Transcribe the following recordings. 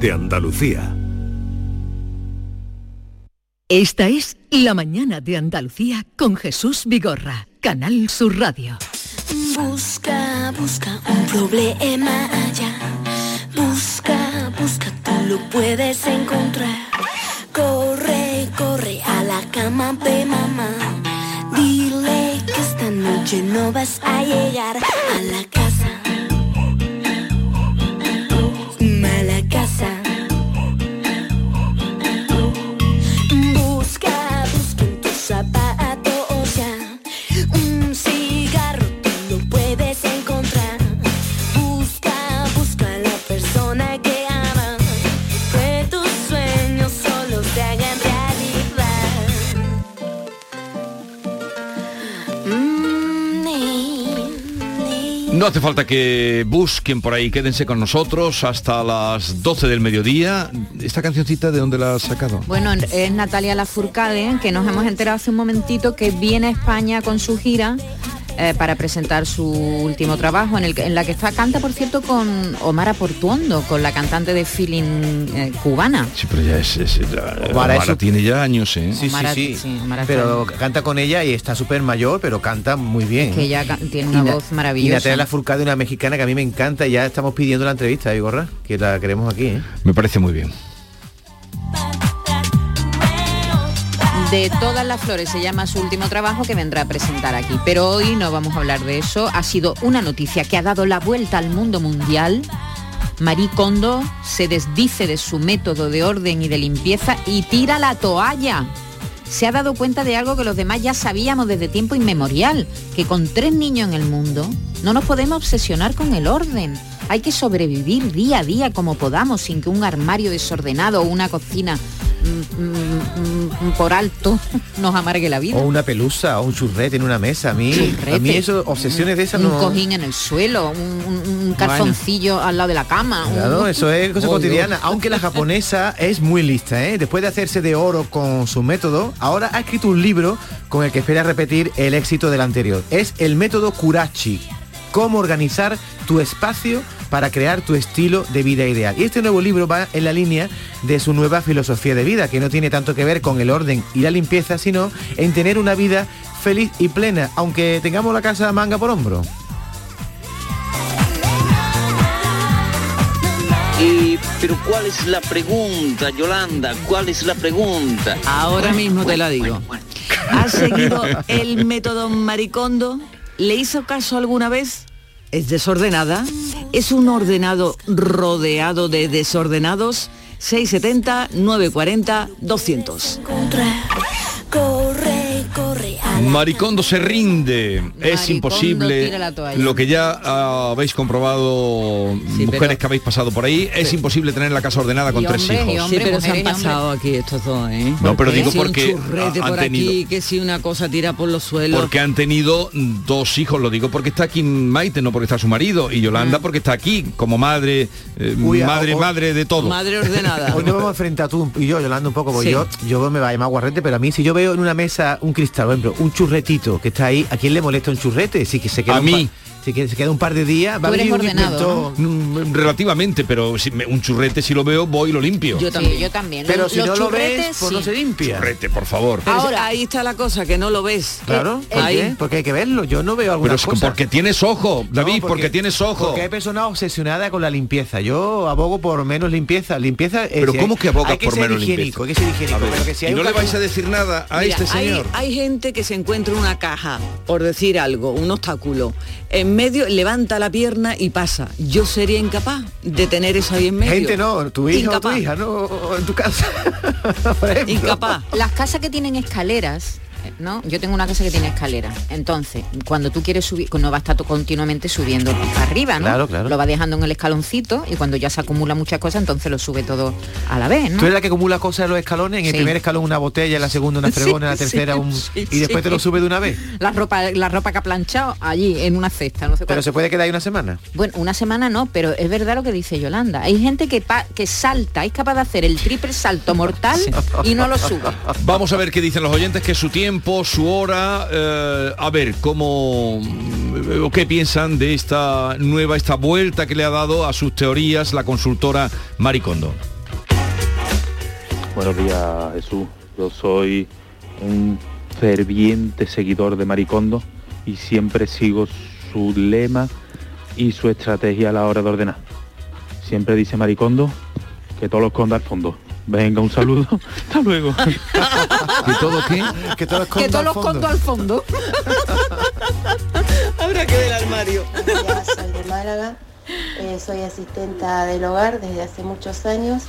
de Andalucía. Esta es La mañana de Andalucía con Jesús Vigorra, Canal Sur Radio. Busca, busca un problema allá. Busca, busca, tú lo puedes encontrar. Corre, corre a la cama de mamá. Dile que esta noche no vas a llegar a la casa. No hace falta que busquen por ahí, quédense con nosotros hasta las 12 del mediodía. ¿Esta cancioncita de dónde la has sacado? Bueno, es Natalia Lafourcade, que nos hemos enterado hace un momentito que viene a España con su gira eh, para presentar su último trabajo, en, el, que- en la que está, canta, por cierto, con Omar Portuondo, con la cantante de feeling eh, cubana. Sí, pero ya es... es- ya- Omar, Omar eso- tiene ya años, ¿eh? Sí, Omar- sí, sí. sí, Omar pero está- canta con ella y está súper mayor, pero canta muy bien. Que ella tiene Y una Na- voz Y maravillosa. Natalia Lafourcade, una mexicana que a mí me encanta, y ya estamos pidiendo la entrevista, ¿eh, Gorra? Que la queremos aquí, ¿eh? Me parece muy bien. De todas las flores se llama su último trabajo que vendrá a presentar aquí. Pero hoy no vamos a hablar de eso. Ha sido una noticia que ha dado la vuelta al mundo mundial. Marie Kondo se desdice de su método de orden y de limpieza y tira la toalla. Se ha dado cuenta de algo que los demás ya sabíamos desde tiempo inmemorial, que con tres niños en el mundo no nos podemos obsesionar con el orden. Hay que sobrevivir día a día como podamos sin que un armario desordenado o una cocina por alto nos amargue la vida. O una pelusa, o un churrete en una mesa. A mí, Churrete. a mí eso, obsesiones de esas un no... cojín en el suelo, un, calzoncillo al lado de la cama. un- eso es cosa Oh, cotidiana. Dios. Aunque la japonesa es muy lista, ¿eh? Después de hacerse de oro con su método, ahora ha escrito un libro con el que espera repetir el éxito del anterior. Es el método Kurachi. Cómo organizar tu espacio para crear tu estilo de vida ideal. Y este nuevo libro va en la línea de su nueva filosofía de vida, que no tiene tanto que ver con el orden y la limpieza, sino en tener una vida feliz y plena, aunque tengamos la casa manga por hombro. Y, pero ¿cuál es la pregunta, Yolanda? ¿Cuál es la pregunta? Ahora mismo te la digo. ¿Ha seguido el método Maricondo? ¿Le hizo caso alguna vez? ¿Es desordenada? ¿Es un ordenado rodeado de desordenados? 670 940 200. encontrar. Corre, Maricondo se rinde. es imposible. Lo que ya ah, habéis comprobado, mujeres pero- que habéis pasado por ahí, es imposible tener la casa ordenada con tres hijos. hombres. Sí, pero se han mujeres y pasado aquí estos dos, ¿eh? No, pero digo si porque han por aquí, tenido- que si una cosa tira por los suelos. Porque han tenido dos hijos, lo digo porque está aquí Maite, no porque está su marido, y Yolanda porque está aquí como madre, eh, Uy, madre, o- madre de todo. Madre ordenada. Hoy nos vamos a enfrentar tú y yo, Yolanda, un poco, porque Sí. yo, yo me va a llamar guarrete, pero a mí si yo veo en una mesa un cristal, por ejemplo, un churretito que está ahí, ¿a quién le molesta un churrete? Si que se queda A mí. Si que se queda un par de días, va a venir un ordenado. Mm, Relativamente, pero si me- un churrete si lo veo, voy y lo limpio. Yo Sí, también. yo también. Pero si no lo ves, pues no sí. se limpia. Churrete, por favor. Pero Ahora- ahí está la cosa, que no lo ves. Claro, ¿por ahí. qué? Porque hay que verlo. Yo no veo Pero es cosas. porque tienes ojo, No, David, porque, tienes ojo. Porque hay personas obsesionadas con la limpieza. Yo abogo por menos limpieza. Limpieza es Pero si ¿cómo hay- que abogas hay por menos higiénico, limpieza? Hay que ser higiénico. Ver, pero que si hay y no le vais a decir nada a Mira, este hay, señor. hay gente que se encuentra una caja, por decir algo, un obstáculo, en medio, levanta la pierna y pasa. Yo sería incapaz de tener eso ahí en medio. Gente no, tu hijo o tu hija, no en tu casa. Por. Incapaz. Las casas que tienen escaleras, ¿no? Yo tengo una casa que tiene escaleras. Entonces, cuando tú quieres subir, no va a estar continuamente subiendo arriba, ¿no? Claro, claro. Lo va dejando en el escaloncito y cuando ya se acumula muchas cosas, entonces lo sube todo a la vez, ¿no? Tú eres la que acumula cosas en los escalones, en el Sí. primer escalón una botella, en la segunda una fregona, en la tercera un... y después te lo sube de una vez. La ropa, la ropa que ha planchado allí en una cesta, no sé Pero se puede quedar ahí una semana. Bueno, una semana no, pero es verdad lo que dice Yolanda. Hay gente que, pa- que salta, es capaz de hacer el triple salto mortal y no lo sube. Vamos a ver qué dicen los oyentes, que su tiempo, su hora, eh, a ver cómo eh, qué piensan de esta nueva, esta vuelta que le ha dado a sus teorías la consultora Maricondo. Buenos días, Jesús. Yo soy un ferviente seguidor de Maricondo y siempre sigo su lema y su estrategia a la hora de ordenar. Siempre dice Maricondo que todos los condos al fondo. Venga, un saludo. Hasta luego. ¿Y todo qué? Que todos Que los condos al fondo. Habrá que ver el armario. Ya soy de Málaga, eh, soy asistenta del hogar desde hace muchos años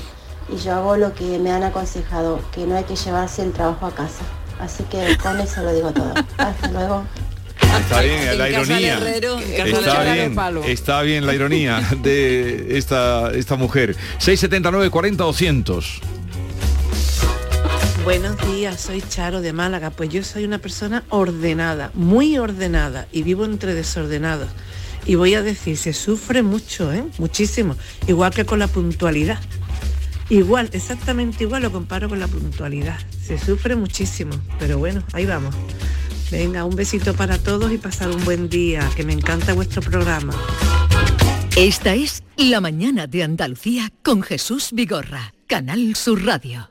y yo hago lo que me han aconsejado, que no hay que llevarse el trabajo a casa. Así que con eso lo digo todo. Hasta luego. Está bien, En la ironía. herrero, Está bien, está bien la ironía de esta, esta mujer. 679 40 200. Buenos días, soy Charo de Málaga. Pues yo soy una persona ordenada, muy ordenada y vivo entre desordenados. Y voy a decir, se sufre mucho, ¿eh? muchísimo, igual que con la puntualidad. Igual, exactamente igual lo comparo con la puntualidad. Se sufre muchísimo, pero bueno, ahí vamos. Venga, un besito para todos y pasar un buen día, que me encanta vuestro programa. Esta es La mañana de Andalucía con Jesús Vigorra, Canal Sur Radio.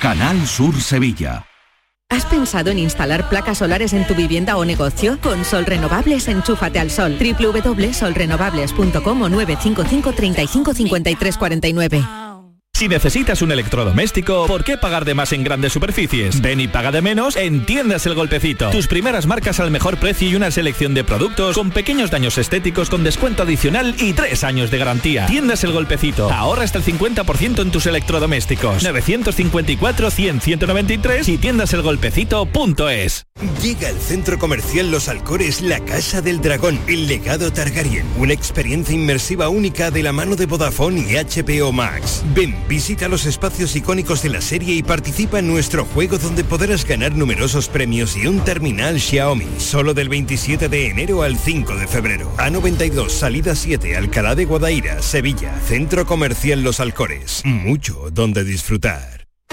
Canal Sur Sevilla. ¿Has pensado en instalar placas solares en tu vivienda o negocio? Con Sol Renovables, enchúfate al sol. www.solrenovables.com o 955 35 53 49. Si necesitas un electrodoméstico, ¿por qué pagar de más en grandes superficies? Ven y paga de menos en Tiendas El Golpecito. Tus primeras marcas al mejor precio y una selección de productos con pequeños daños estéticos con descuento adicional y tres años de garantía. Tiendas El Golpecito. Ahorra hasta el 50% en tus electrodomésticos. 954-100-193 y tiendaselgolpecito.es. Llega al centro comercial Los Alcores La Casa del Dragón, el legado Targaryen, una experiencia inmersiva única de la mano de Vodafone y HBO Max. Ven, visita los espacios icónicos de la serie y participa en nuestro juego donde podrás ganar numerosos premios y un terminal Xiaomi, solo del 27 de enero al 5 de febrero. A92, salida 7, Alcalá de Guadaira, Sevilla, Centro Comercial Los Alcores. Mucho donde disfrutar.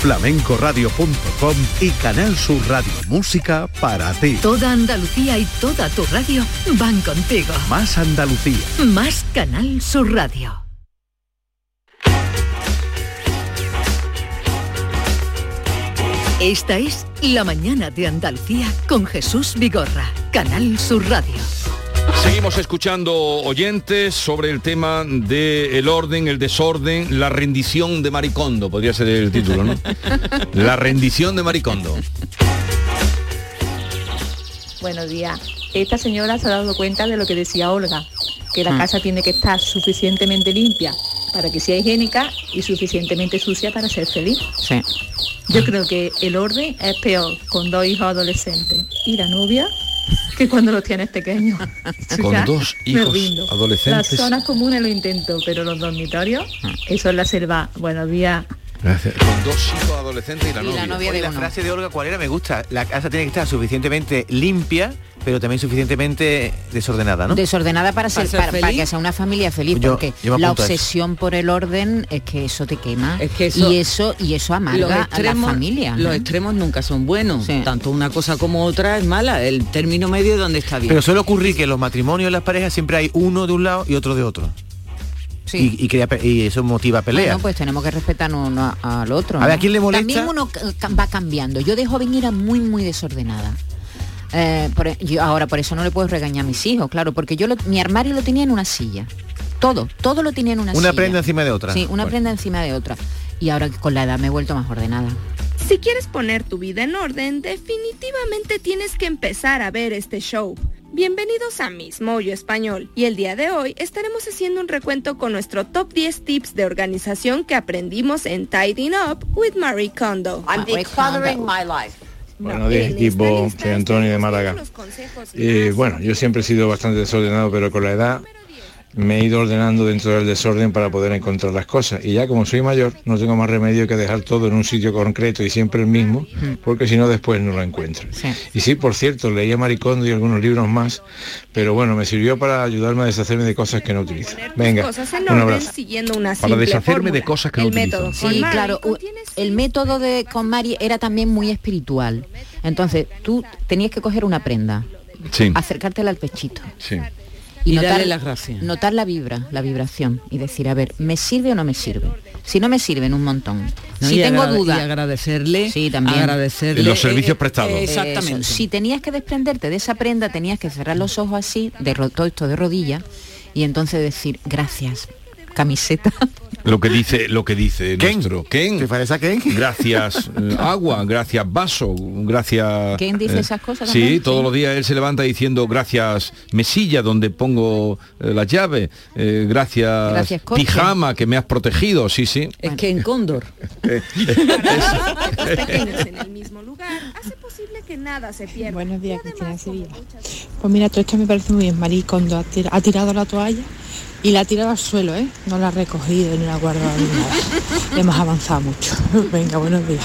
flamencoradio.com y Canal Sur Radio Música para ti. Toda Andalucía y toda tu radio van contigo. Más Andalucía. Más Canal Sur Radio. Esta es La mañana de Andalucía con Jesús Vigorra, Canal Sur Radio. Seguimos escuchando oyentes sobre el tema del el orden, el desorden, la rendición de Maricondo, podría ser el título, ¿no? La rendición de Maricondo. Buenos días. Esta señora se ha dado cuenta de lo que decía Olga, que la Mm. casa tiene que estar suficientemente limpia para que sea higiénica y suficientemente sucia para ser feliz. Sí. Yo creo que el orden es peor con dos hijos adolescentes y la novia que cuando los tienes pequeños. Con Ya dos hijos adolescentes. Las zonas comunes lo intento, pero los dormitorios, eso es la selva. Buenos días. Con dos hijos adolescentes y la novia. Oye, la frase de Olga, ¿cuál era? Me gusta. La casa tiene que estar suficientemente limpia, pero también suficientemente desordenada, ¿no? Desordenada para, ser, ser para, que sea una familia feliz, Yo- porque yo la obsesión por el orden es que eso te quema. Es que eso- y eso y eso amarga a la familia. Los extremos nunca son buenos. Tanto una cosa como otra es mala. El término medio es donde está bien. Pero suele ocurrir que en los matrimonios en las parejas siempre hay uno de un lado y otro de otro. Sí. Y, y crea pe- y eso motiva pelea. Bueno, pues tenemos que respetar uno a- al otro. A ver, ¿no? ¿a quién le molesta? También uno va cambiando. Yo de joven era muy, muy desordenada. Eh, por e- yo ahora por eso no le puedo regañar a mis hijos, claro, porque yo lo- mi armario lo tenía en una silla. Todo, todo lo tenía en una, Una silla. prenda encima de otra. Sí, una Bueno. prenda encima de otra. Y ahora con la edad me he vuelto más ordenada. Si quieres poner tu vida en orden, definitivamente tienes que empezar a ver este show. Bienvenidos a Miss Moyo Español y el día de hoy estaremos haciendo un recuento con nuestro top 10 tips de organización que aprendimos en Tidying Up with Marie Kondo. I'm decluttering my life. Buenos días equipo, soy Antonio de Málaga. Eh, bueno, yo siempre he sido bastante desordenado, pero con la edad me he ido ordenando dentro del desorden para poder encontrar las cosas. Y ya como soy mayor, no tengo más remedio que dejar todo en un sitio concreto y siempre el mismo, porque si no después no lo encuentro. Y sí, por cierto, leía Maricondo y algunos libros más, pero bueno, me sirvió para ayudarme a deshacerme de cosas que no utilizo. Venga, un abrazo. siguiendo una Para deshacerme de cosas que no utilizo. Sí, claro. El método de con Mari era también muy espiritual. Entonces, tú tenías que coger una prenda, Sí. acercártela al pechito. Sí. Y darle las gracias. Notar la vibra, la vibración y decir, a ver, ¿me sirve o no me sirve? Si no me sirven un montón. No, si y tengo agrade- duda. y agradecerle, sí, también. agradecerle, Los servicios eh, prestados. eh, exactamente. Eso. Si tenías que desprenderte de esa prenda, tenías que cerrar los ojos así, de todo esto de rodillas, y entonces decir, gracias, camiseta. Lo que dice, lo que dice nuestro Ken. ¿Te parece a Ken? Gracias eh, agua, gracias vaso, gracias. Ken dice eh, esas cosas Sí, también, todos los días él se levanta diciendo gracias mesilla donde pongo eh, las llaves, eh, gracias, Gracias, pijama que me has protegido, sí, sí. Es que en Cóndor. Eh, en el mismo lugar hace posible que nada se pierda. Buenos días, Cristina Sevilla. Pues mira, todo esto me parece muy bien. Marí cuando ha, tir- ha tirado la toalla y la ha tirado al suelo, ¿eh? No la ha recogido ni la ha guardado ni nada. Hemos avanzado mucho. Venga, buenos días.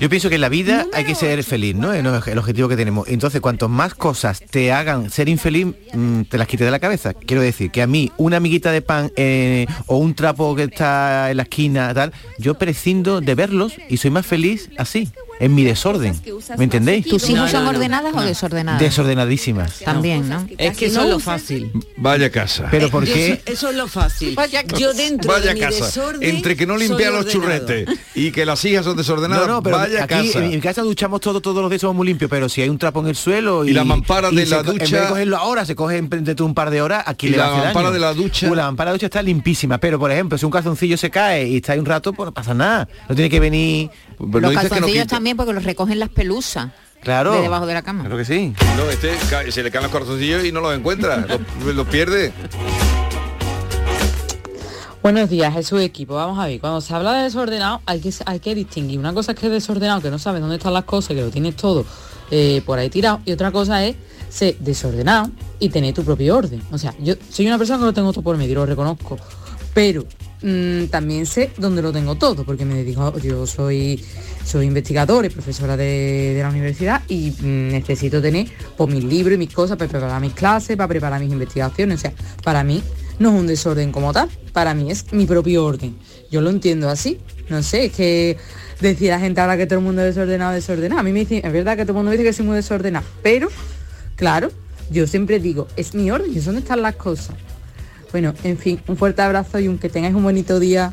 Yo pienso que en la vida hay que ser feliz, ¿no? Es el objetivo que tenemos. Entonces, cuanto más cosas te hagan ser infeliz, mm, te las quites de la cabeza. Quiero decir que a mí una amiguita de pan eh, o un trapo que está en la esquina, tal, yo prescindo de verlos y soy más feliz así, en mi desorden. ¿Me entendéis? ¿Tus hijos son ordenadas o desordenadas? Desordenadísimas. También, ¿no? Es que eso es lo fácil. Vaya casa. Pero ¿por Yo qué? Eso, eso es lo fácil. Yo dentro Vaya de mi casa. desorden Entre que no limpia los ordenado. churretes y que las hijas son desordenadas, No, no, pero vaya aquí casa. en mi casa duchamos todo, todos los días somos muy limpios, pero si hay un trapo en el suelo y, Y la mampara de la co- En vez ducha- de cogerlo ahora, se coge en- dentro de un par de horas, aquí Y le la va a hacer mampara daño. de la ducha- Uh, la mampara de la ducha está limpísima, pero por ejemplo, si un calzoncillo se cae y está ahí un rato, pues no pasa nada. No tiene que venir... los calzoncillos también porque los recogen las pelusas. Claro. De debajo de la cama. Creo que sí. No, este se le caen los corazoncillos y no los encuentra, los, los pierde. Buenos días, Jesús equipo. Vamos a ver, cuando se habla de desordenado hay que, hay que distinguir. Una cosa es que es desordenado, que no sabes dónde están las cosas, que lo tienes todo eh, por ahí tirado. Y otra cosa es ser desordenado y tener tu propio orden. O sea, yo soy una persona que lo tengo todo por medio, lo reconozco. Pero mm, también sé dónde lo tengo todo, porque me dedico, yo soy, soy investigadora y profesora de, de la universidad y mm, necesito tener pues, mis libros y mis cosas para preparar mis clases, para preparar mis investigaciones. O sea, para mí no es un desorden como tal, para mí es mi propio orden. Yo lo entiendo así. No sé, es que decía la gente ahora que todo el mundo es desordenado, desordenado. A mí me dice, es verdad que todo el mundo dice que soy muy desordenado, pero claro, yo siempre digo, es mi orden, es dónde están las cosas. Bueno, en fin, un fuerte abrazo y un que tengáis un bonito día.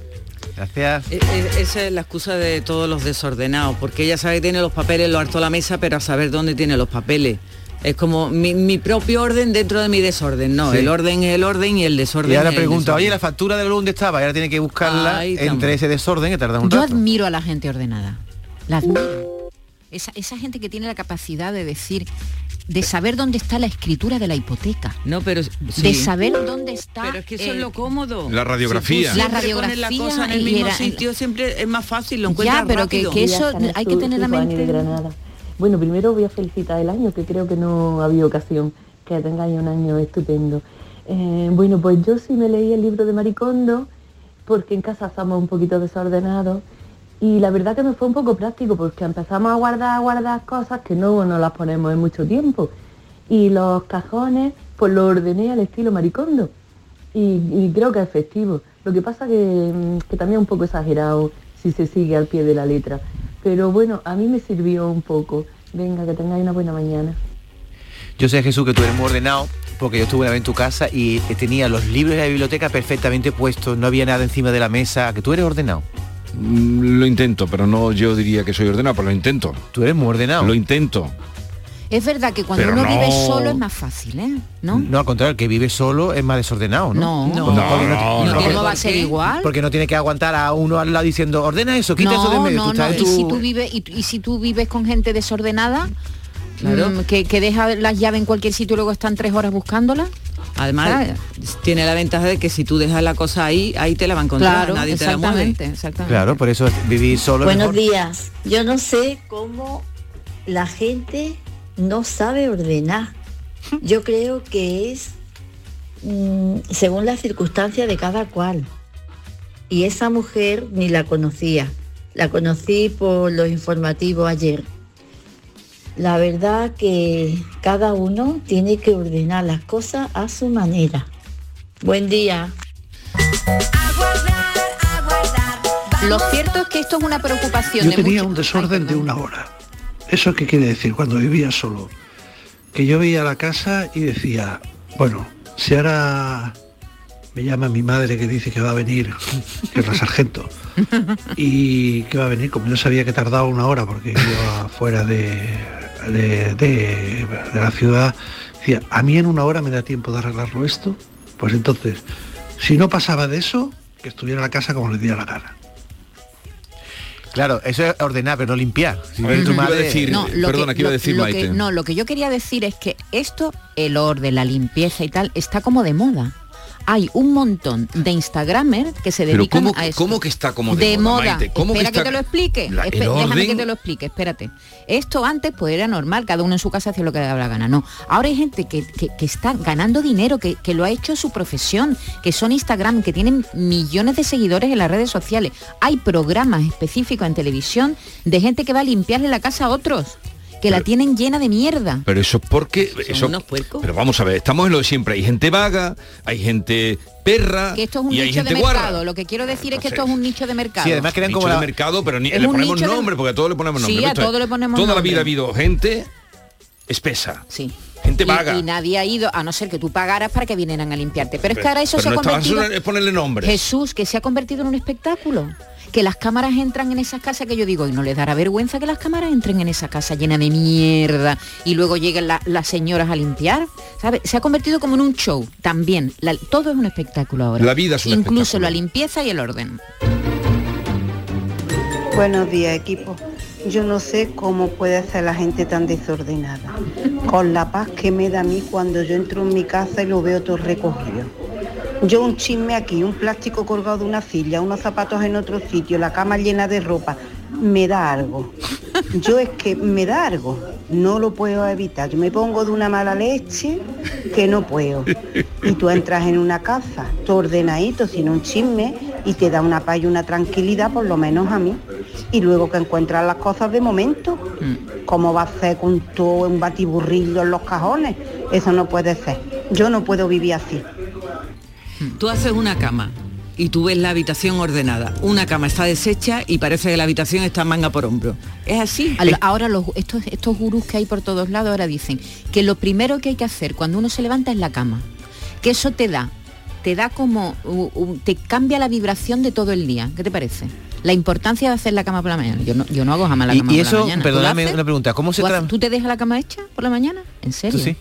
Gracias. E- e- Esa es la excusa de todos los desordenados, porque ella sabe que tiene los papeles lo alto de la mesa, pero a saber dónde tiene los papeles. Es como mi, mi propio orden dentro de mi desorden, no, Sí. el orden es el orden y el desorden Y ahora es el pregunta, desorden. oye, la factura de la dónde estaba, y ahora tiene que buscarla entre ese desorden que tarda un Yo rato. admiro a la gente ordenada. La admiro. Esa, esa gente que tiene la capacidad de decir, de saber dónde está la escritura de la hipoteca. No, pero de saber dónde está. Pero es que eso es el- lo cómodo. La radiografía. Si La la radiografía cosa en el y mismo era- sitio siempre es más fácil, lo encuentras Ya, pero que, rápido. que eso hay que tener la mente. Bueno, primero voy a felicitar el año, que creo que no ha habido ocasión que tengáis un año estupendo. Eh, bueno, pues yo sí me leí el libro de Maricondo porque en casa somos un poquito desordenados y la verdad que me fue un poco práctico porque empezamos a guardar, a guardar cosas que no nos las ponemos en mucho tiempo. Y los cajones, pues los ordené al estilo maricondo. Y, y creo que es efectivo. Lo que pasa que, mm, que también es un poco exagerado si se sigue al pie de la letra. Pero bueno, a mí me sirvió un poco. Venga, que tengáis una buena mañana. Yo sé, Jesús, que tú eres muy ordenado, porque yo estuve una vez en tu casa y tenía los libros de la biblioteca perfectamente puestos, no había nada encima de la mesa, que tú eres ordenado. Mm, Lo intento, pero no yo diría que soy ordenado, pero lo intento. Tú eres muy ordenado. Lo intento. Es verdad que cuando Pero uno vive no- solo es más fácil, ¿eh? ¿No? No, al contrario, el que vive solo es más desordenado, ¿no? No. Porque No, no, ¿cómo va a ser igual? Porque no tiene que aguantar a uno al lado diciendo, ordena eso, quita eso de No, medio. no, Tú no. Y si tú vives y, y si tú vives con gente desordenada, Claro. mm, que, que deja las llaves en cualquier sitio y luego están tres horas buscándolas. Además, ¿sabes? tiene la ventaja de que si tú dejas la cosa ahí, ahí te la va a encontrar, Claro, nadie te la mueve. exactamente. Claro, por eso vivir solo Buenos mejor. días. Yo no sé cómo la gente no sabe ordenar. Yo creo que es mm, según las circunstancias de cada cual. Y esa mujer ni la conocía. La conocí por los informativos ayer. La verdad que cada uno tiene que ordenar las cosas a su manera. Buen día. Lo cierto es que esto es una preocupación Yo de tenía muchos- un desorden de una hora. ¿Eso qué quiere decir cuando vivía solo? Que yo veía la casa y decía, bueno, si ahora me llama mi madre que dice que va a venir, que es la sargento, y que va a venir, como yo sabía que tardaba una hora porque iba fuera de, de, de- la ciudad, decía, a mí en una hora me da tiempo de arreglarlo esto, pues entonces, si no pasaba de eso, que estuviera la casa como le diera la gana. Claro, eso es ordenar, pero no limpiar. Si A ver, viene tu ¿qué iba a madre- decir? No, lo Perdona, que, ¿qué iba a lo- decir lo que- Maite? no, lo que yo quería decir es que esto, el orden, la limpieza y tal, está como de moda. Hay un montón de Instagramers que se Pero dedican ¿cómo, a esto. ¿cómo que está como de, de moda. ¿Cómo Espera que, está- te lo explique. La- Espe- el déjame que te lo explique, espérate. Esto antes pues era normal, cada uno en su casa hacía lo que le daba la gana. No. Ahora hay gente que, que- que está ganando dinero, que, que lo ha hecho su profesión, que son Instagram, que tienen millones de seguidores en las redes sociales. Hay programas específicos en televisión de gente que va a limpiarle la casa a otros, que la tienen llena de mierda. Pero eso es porque... Eso, unos puercos. Pero vamos a ver, estamos en lo de siempre. Hay gente vaga, hay gente perra Que esto es un y hay nicho de gente mercado. guarra. Lo que quiero decir es que sé. esto es un nicho de mercado. Sí, además crean como de la- mercado, pero ni- le ponemos de- nombre, porque a todos le ponemos Sí, nombre. a Esto es- todo le ponemos Toda la vida ha habido gente espesa. Sí. Gente vaga. Y, nadie ha ido, a no ser que tú pagaras para que vinieran a limpiarte. Pero es que ahora eso se ha convertido... es ponerle nombre. Jesús, que se ha convertido en un espectáculo. Que las cámaras entran en esas casas que yo digo, y no les dará vergüenza que las cámaras entren en esa casa llena de mierda y luego lleguen la- las señoras a limpiar. ¿Sabe? Se ha convertido como en un show también. La- todo es un espectáculo ahora. La vida es un Incluso espectáculo. la limpieza y el orden. Buenos días, equipo. Yo no sé cómo puede ser la gente tan desordenada. Con la paz que me da a mí cuando yo entro en mi casa y lo veo todo recogido. Yo un chisme aquí, un plástico colgado de una silla, unos zapatos en otro sitio, la cama llena de ropa, me da algo. Yo es que me da algo, no lo puedo evitar. Yo me pongo de una mala leche que no puedo. Y tú entras en una casa, todo ordenadito, sin un chisme, y te da una paz y una tranquilidad, por lo menos a mí. Y luego que encuentras las cosas de momento, ¿cómo va a ser con todo un batiburrillo en los cajones? Eso no puede ser. Yo no puedo vivir así. Tú haces una cama y tú ves la habitación ordenada. Una cama está deshecha y parece que la habitación está manga por hombro. Es así. Ahora los, estos, estos gurús que hay por todos lados ahora dicen que lo primero que hay que hacer cuando uno se levanta es la cama. Que eso te da, te da como, te cambia la vibración de todo el día. ¿Qué te parece? La importancia de hacer la cama por la mañana. Yo no, yo no hago jamás la Y, cama y por eso, la mañana. ¿Tú lo perdóname una pregunta, ¿cómo se ¿Tú, tra- tú te dejas la cama hecha por la mañana? ¿En serio? ¿Tú sí?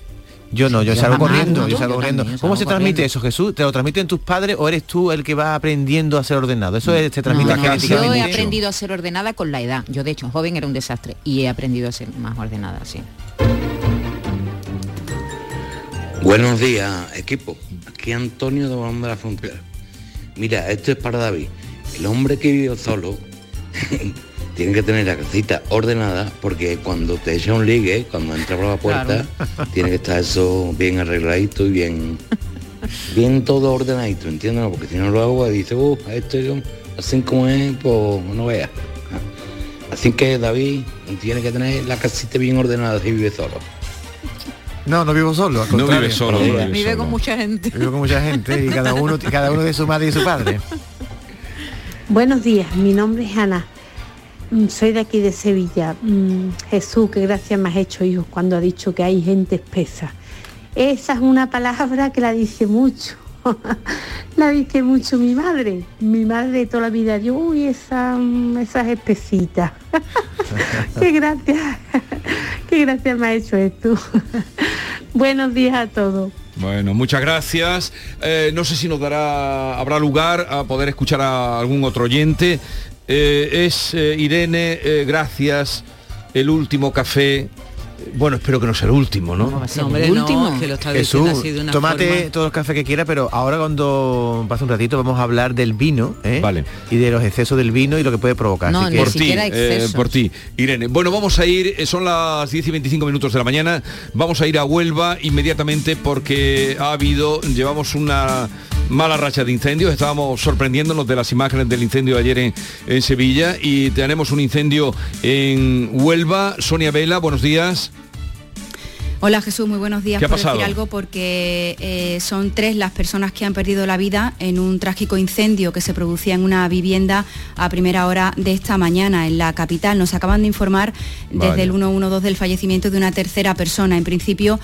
Yo no, yo, Yo salgo jamás, corriendo, yo yo salgo corriendo. también, ¿Cómo se transmite eso, Jesús? ¿Te lo transmiten tus padres o eres tú el que va aprendiendo a ser ordenado? Eso es, se transmite No, no, yo he aprendido a ser ordenada con la edad. Yo de hecho joven era un desastre y he aprendido a ser más ordenada, sí. Buenos días, equipo. Aquí Antonio de Balón de la Frontera. Mira, esto es para David. El hombre que vive solo tiene que tener la casita ordenada porque cuando te echa un ligue, cuando entra por la puerta, tiene que estar eso bien arregladito y bien bien todo ordenadito, ¿entiendes? Porque si no lo hago, dice, uh, esto yo, así como es, pues no veas. Así que David tiene que tener la casita bien ordenada si vive solo. No, no vivo solo, al No vive solo, no vive Vive con mucha gente. Vivo con mucha gente y cada uno, cada uno de su madre y su padre. Buenos días, mi nombre es Ana. Mm, Soy de aquí de Sevilla. Mm, Jesús, qué gracia me has hecho, hijo, cuando ha dicho que hay gente espesa. Esa es una palabra que la dice mucho. la dice mucho mi madre. Mi madre toda la vida, yo, uy, esa, mm, esas espesitas. qué gracia, qué gracia me ha hecho esto. Buenos días a todos. Bueno, muchas gracias. Eh, no sé si nos dará, habrá lugar a poder escuchar a algún otro oyente. Eh, es eh, Irene, gracias. El último café. Bueno, espero que no sea el último, ¿no? No, hombre, no, que lo está Jesús, así de una tómate forma. todos los cafés que quieras, pero ahora cuando pase un ratito vamos a hablar del vino ¿eh? Vale. y de los excesos del vino y lo que puede provocar. Así que- por ti, eh, por ti, Irene. Bueno, vamos a ir, eh, son las 10 y 25 minutos de la mañana, vamos a ir a Huelva inmediatamente porque ha habido, llevamos una mala racha de incendios, estábamos sorprendiéndonos de las imágenes del incendio de ayer en, en Sevilla y tenemos un incendio en Huelva. Sonia Vela, buenos días. Hola Jesús, muy buenos días. ¿Qué ha por pasado? decir algo porque eh, son tres las personas que han perdido la vida en un trágico incendio que se producía en una vivienda a primera hora de esta mañana en la capital. Nos acaban de informar desde el 112 del fallecimiento de una tercera persona. En principio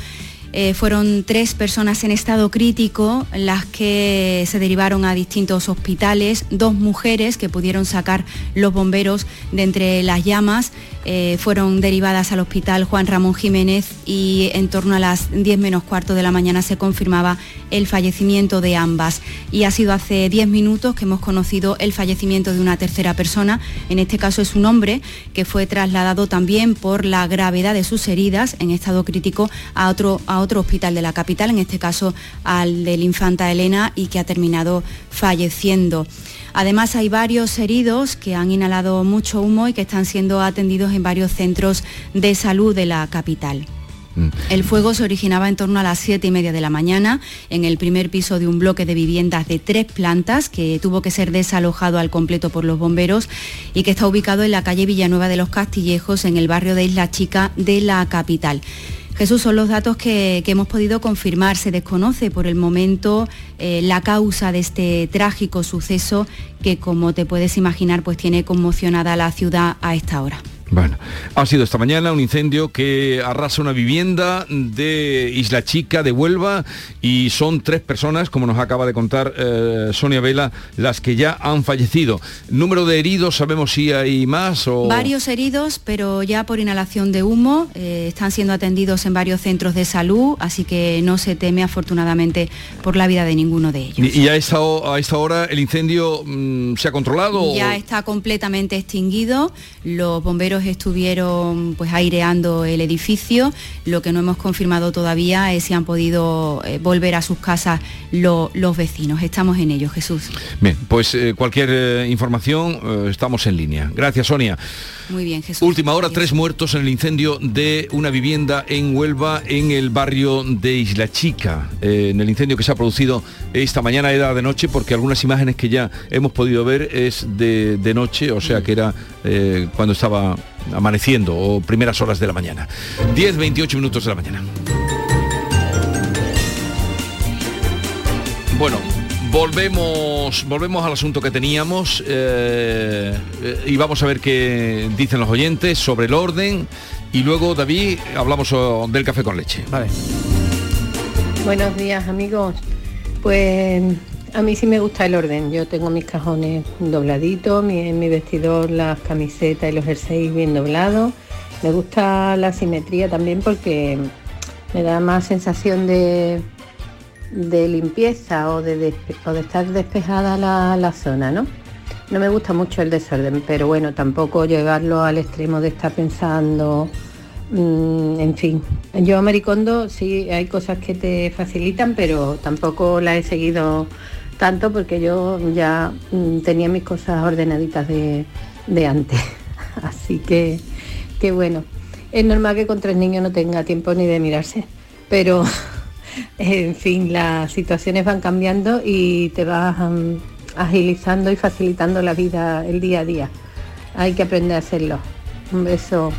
eh, fueron tres personas en estado crítico las que se derivaron a distintos hospitales, dos mujeres que pudieron sacar los bomberos de entre las llamas, eh, fueron derivadas al hospital Juan Ramón Jiménez y en torno a las 10 menos cuarto de la mañana se confirmaba el fallecimiento de ambas. Y ha sido hace 10 minutos que hemos conocido el fallecimiento de una tercera persona, en este caso es un hombre que fue trasladado también por la gravedad de sus heridas en estado crítico a otro, otro hospital de la capital, en este caso al del Infanta Elena y que ha terminado falleciendo. Además hay varios heridos que han inhalado mucho humo y que están siendo atendidos en varios centros de salud de la capital. El fuego se originaba en torno a las siete y media de la mañana en el primer piso de un bloque de viviendas de tres plantas que tuvo que ser desalojado al completo por los bomberos y que está ubicado en la calle Villanueva de los Castillejos en el barrio de Isla Chica de la capital. Jesús, son los datos que, hemos podido confirmar. Se desconoce por el momento eh, la causa de este trágico suceso que, como te puedes imaginar, pues tiene conmocionada la ciudad a esta hora. Bueno, ha sido esta mañana un incendio que arrasa una vivienda de Isla Chica de Huelva y son tres personas, como nos acaba de contar eh, Sonia Vela, las que ya han fallecido. Número de heridos, sabemos si hay más o... Varios heridos, pero ya por inhalación de humo, eh, están siendo atendidos en varios centros de salud, así que no se teme afortunadamente por la vida de ninguno de ellos. Y y a esta, a esta hora el incendio mm, se ha controlado. o- Ya está completamente extinguido. Los bomberos estuvieron pues aireando el edificio. Lo que no hemos confirmado todavía es si han podido eh, volver a sus casas lo- los vecinos. Estamos en ello, Jesús. Bien, pues eh, cualquier eh, información estamos en línea. Gracias, Sonia. Muy bien, Jesús. Última hora, tres muertos en el incendio de una vivienda en Huelva, en el barrio de Isla Chica. En el incendio que se ha producido esta mañana era de noche, porque algunas imágenes que ya hemos podido ver es de, de noche, o sea que era eh, cuando estaba amaneciendo o primeras horas de la mañana. 10, 28 minutos de la mañana. Bueno, volvemos, volvemos al asunto que teníamos eh, eh, y vamos a ver qué dicen los oyentes sobre el orden y luego, David, hablamos oh, del café con leche. Vale. Buenos días amigos. Pues a mí sí me gusta el orden. Yo tengo mis cajones dobladitos, mi, mi vestidor, las camisetas y los jerseys bien doblados. Me gusta la simetría también porque me da más sensación de, limpieza o de, estar despejada la, zona, ¿no? No me gusta mucho el desorden, pero bueno, tampoco llevarlo al extremo de estar pensando, mm, en fin. Yo Maricondo sí hay cosas que te facilitan, pero tampoco la he seguido tanto porque yo ya mm, tenía mis cosas ordenaditas de, de antes. Así que, que bueno, es normal que con tres niños no tenga tiempo ni de mirarse, pero En fin, las situaciones van cambiando y te vas mm, agilizando y facilitando la vida el día a día. Hay que aprender a hacerlo. Un beso.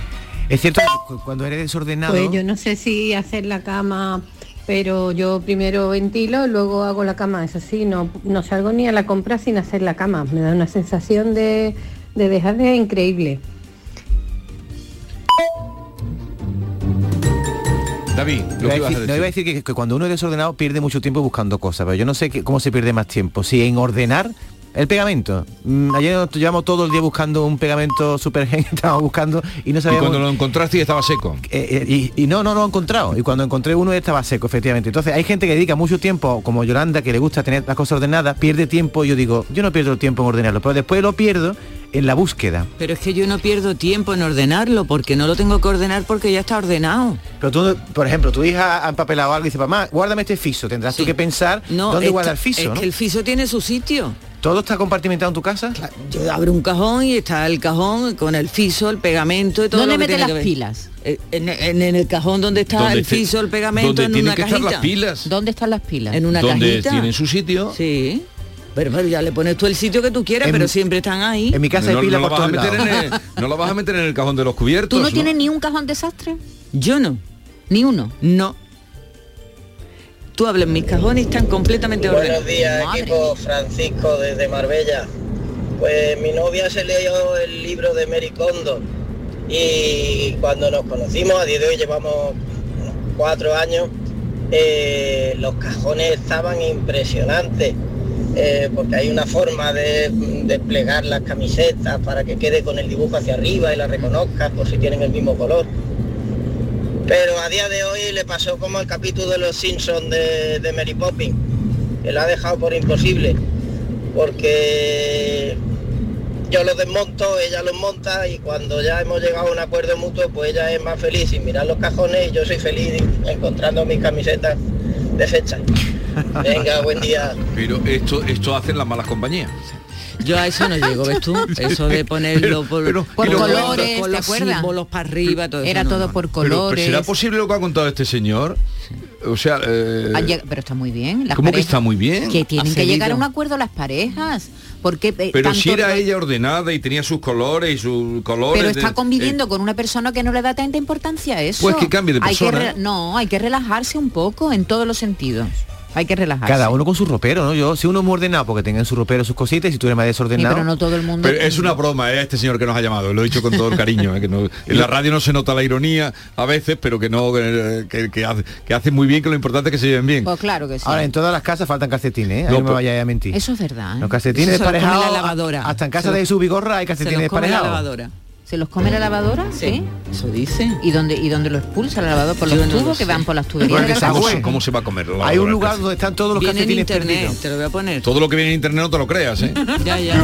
Es cierto que cuando eres desordenado... Pues yo no sé si hacer la cama, pero yo primero ventilo, luego hago la cama. Es así, no, no salgo ni a la compra sin hacer la cama. Me da una sensación de, de dejarme increíble. David, lo Iba a que ibas a decir- no, iba a decir que, que cuando uno es desordenado pierde mucho tiempo buscando cosas, pero yo no sé cómo se pierde más tiempo. Si en ordenar el pegamento. Mm, ayer nos llevamos todo el día buscando un pegamento super gen, estábamos buscando y no Y sabíamos... cuando lo encontraste ya estaba seco. Eh, eh, y, y no, no lo he encontrado. Y cuando encontré uno estaba seco, efectivamente. Entonces hay gente que dedica mucho tiempo, como Yolanda, que le gusta tener las cosas ordenadas, pierde tiempo. y Yo digo, yo no pierdo el tiempo en ordenarlo, pero después lo pierdo en la búsqueda. Pero es que yo no pierdo tiempo en ordenarlo porque no lo tengo que ordenar porque ya está ordenado. Pero tú, por ejemplo, tu hija ha empapelado algo y dice, mamá, guárdame este fiso. Tendrás tú que pensar No, dónde está- guarda el fiso, es ¿no? que el fiso tiene su sitio. ¿Todo está compartimentado en tu casa? Yo abro un cajón y está el cajón con el fiso, el pegamento y todo ¿Dónde lo que mete tiene las que ver. pilas? Eh, En, en- en el cajón donde está el fiso, el pegamento, donde en tienen una que estar cajita. las pilas. ¿Dónde están las pilas? En una Donde cajita. tienen su sitio. Sí. Pero, pero ya le pones tú el sitio que tú quieras, En- pero siempre están ahí. En mi casa no, hay pila no por meter en el, no la vas a meter en el cajón de los cubiertos. ¿Tú no, tienes ni un cajón desastre? Yo no. Ni uno. No. Tú hablas, mis cajones están completamente ordenados. Buenos días, Madre equipo Francisco desde Marbella. Pues mi novia se leyó el libro de Mary Kondo y cuando nos conocimos, a día de hoy llevamos unos cuatro años, eh, los cajones estaban impresionantes. eh, porque hay una forma de desplegar las camisetas para que quede con el dibujo hacia arriba y la reconozcas por si tienen el mismo color. Pero a día de hoy le pasó como el capítulo de los Simpsons de, de Mary Poppins, que lo ha dejado por imposible, porque yo los desmonto, ella los monta y cuando ya hemos llegado a un acuerdo mutuo, pues ella es más feliz sin mirar los cajones y yo soy feliz encontrando mis camisetas de fecha. Venga, buen día. Pero esto, esto hacen las malas compañías. Yo a eso no llego, ¿ves tú? Eso de ponerlo por, Por y luego colores, con ¿te los acuerdas? símbolos para arriba, todo Era todo no. por Pero, pero colores. ¿será posible lo que ha contado este señor? O sea, eh, Ah, pero está muy bien. las ¿Cómo que está muy bien? Que tienen que llegar a un acuerdo las parejas. Porque eh, Pero si era ella ordenada y tenía sus colores y sus colores. pero está de- conviviendo con una persona que no le da tanta importancia a eso. Pues que cambie de Hay que persona, ¿eh? no, hay que relajarse un poco en todos los sentidos. Hay que relajarse. Cada uno con su ropero, ¿no? Yo, si uno es muy ordenado porque tenga en su ropero sus cositas y si tú eres más Sí, desordenado... pero no todo el mundo. Pero es una broma, ¿eh? Este señor que nos ha llamado, lo he dicho con todo el cariño. ¿eh? Que no- en la radio no se nota la ironía a veces, pero que no, que, que- que hace, que hace muy bien, que lo importante es que se lleven bien. Pues claro que sí. Ahora, en todas las casas faltan calcetines, ¿eh? No, No, me vayáis a mentir. Eso es verdad. ¿eh? Los calcetines desparejados, la lavadora. hasta en casa Se de su bigorra hay calcetines come la desparejados. lavadora. ¿Se los come la lavadora? Sí. Eso dice. ¿Y dónde, y dónde lo expulsa la lavadora? ¿Por Yo los no lo tubos que van por las tuberías la ¿cómo, casa? se- cómo se va a comer? la Hay un lugar donde están todos los Viene en internet, perdidos. te lo voy a poner. Todo lo que viene en internet no te lo creas, ¿eh? Ya, ya.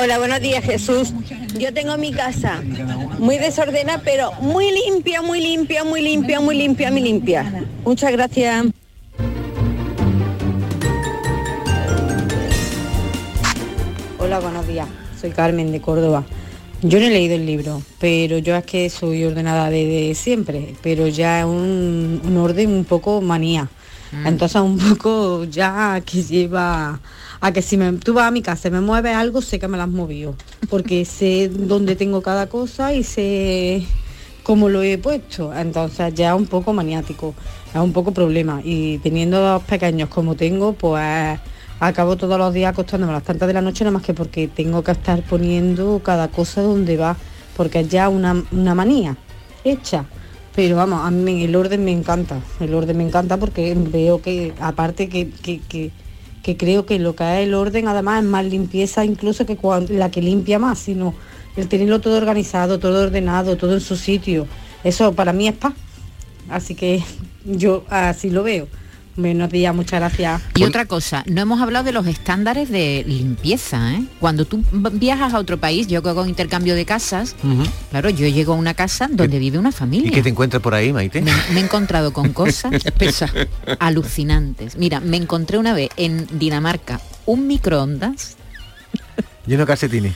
Hola, buenos días Jesús. Yo tengo mi casa muy desordenada, pero muy limpia, muy limpia, muy limpia, muy limpia, muy limpia. Muchas gracias. Hola, buenos días. Soy Carmen de Córdoba. Yo no he leído el libro, pero yo es que soy ordenada desde siempre, pero ya es un, un orden un poco manía. Entonces un poco ya que lleva a que si me, tú vas a mi casa y me mueves algo, sé que me lo has movido, porque sé dónde tengo cada cosa y sé cómo lo he puesto. Entonces ya es un poco maniático, es un poco problema. Y teniendo dos pequeños como tengo, pues acabo todos los días acostándome a las tantas de la noche, nada más que porque tengo que estar poniendo cada cosa donde va, porque es ya una, una manía hecha. Pero vamos, a mí el orden me encanta, el orden me encanta porque veo que, aparte que, que, que- creo que lo que es el orden además es más limpieza incluso que la que limpia más, sino el tenerlo todo organizado, todo ordenado, todo en su sitio. Eso para mí es paz. Así que yo así lo veo. Buenos días, muchas gracias. Y otra cosa, no hemos hablado de los estándares de limpieza. ¿eh? Cuando tú viajas a otro país, yo que hago intercambio de casas, claro, yo llego a una casa donde vive una ¿Y familia. qué te encuentras por ahí, Maite? Me, me he encontrado con cosas alucinantes. Mira, me encontré una vez en Dinamarca un microondas, Lleno de calcetines.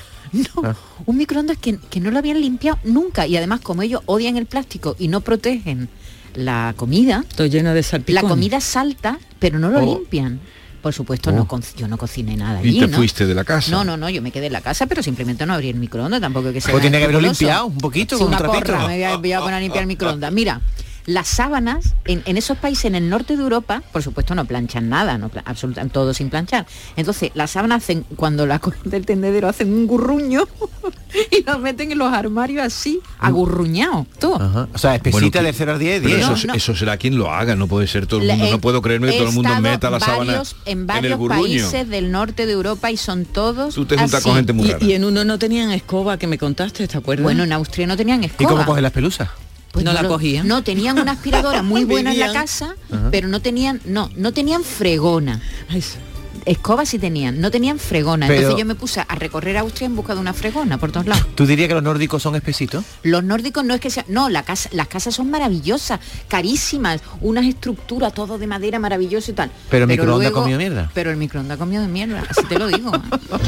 Ah. un microondas que, que no lo habían limpiado nunca y además como ellos odian el plástico y no protegen la comida, Estoy lleno de la salpicón. comida salta, pero no lo Oh. limpian. Por supuesto, no co- yo no cociné nada Y allí, te ¿no? fuiste de la casa. No, no, no, yo me quedé en la casa, pero simplemente no abrí el microondas, tampoco que sea Pues tiene que haberlo limpiado un poquito Sí, con una porra, me voy a, voy a poner a limpiar el microondas. Mira, las sábanas en, en esos países en el norte de Europa, por supuesto no planchan nada, no absolutamente todo sin planchar. Entonces, las sábanas hacen cuando la cogen del tendedero hacen un gurruño y los meten en los armarios así, agurruñados, todo. Ajá. O sea, espesita Bueno, de 0 al 10, Pero 10. eso, eso será quien lo haga, no puede ser todo el mundo. No puedo creerme que todo el mundo meta la sábana varios- en en el varios gurruño. países del norte de Europa y son todos Tú te juntas así. con gente muy Y, rara. y en uno no tenían escoba que me contaste, ¿te acuerdas? Bueno, en Austria no tenían escoba. ¿Y cómo cogen las pelusas? Pues no la cogían. No, tenían una aspiradora muy buena en la casa, Ajá. pero no tenían, no, no tenían fregona. Escoba sí tenían, no tenían fregona. Pero- Entonces yo me puse a recorrer Austria en busca de una fregona por todos lados. ¿Tú dirías que los nórdicos son espesitos? Los nórdicos no es que sean, no, la casa, las casas son maravillosas, carísimas, unas estructuras todo de madera maravilloso y tal. Pero el microondas luego- comió mierda. Pero el microondas comió de mierda, así te lo digo.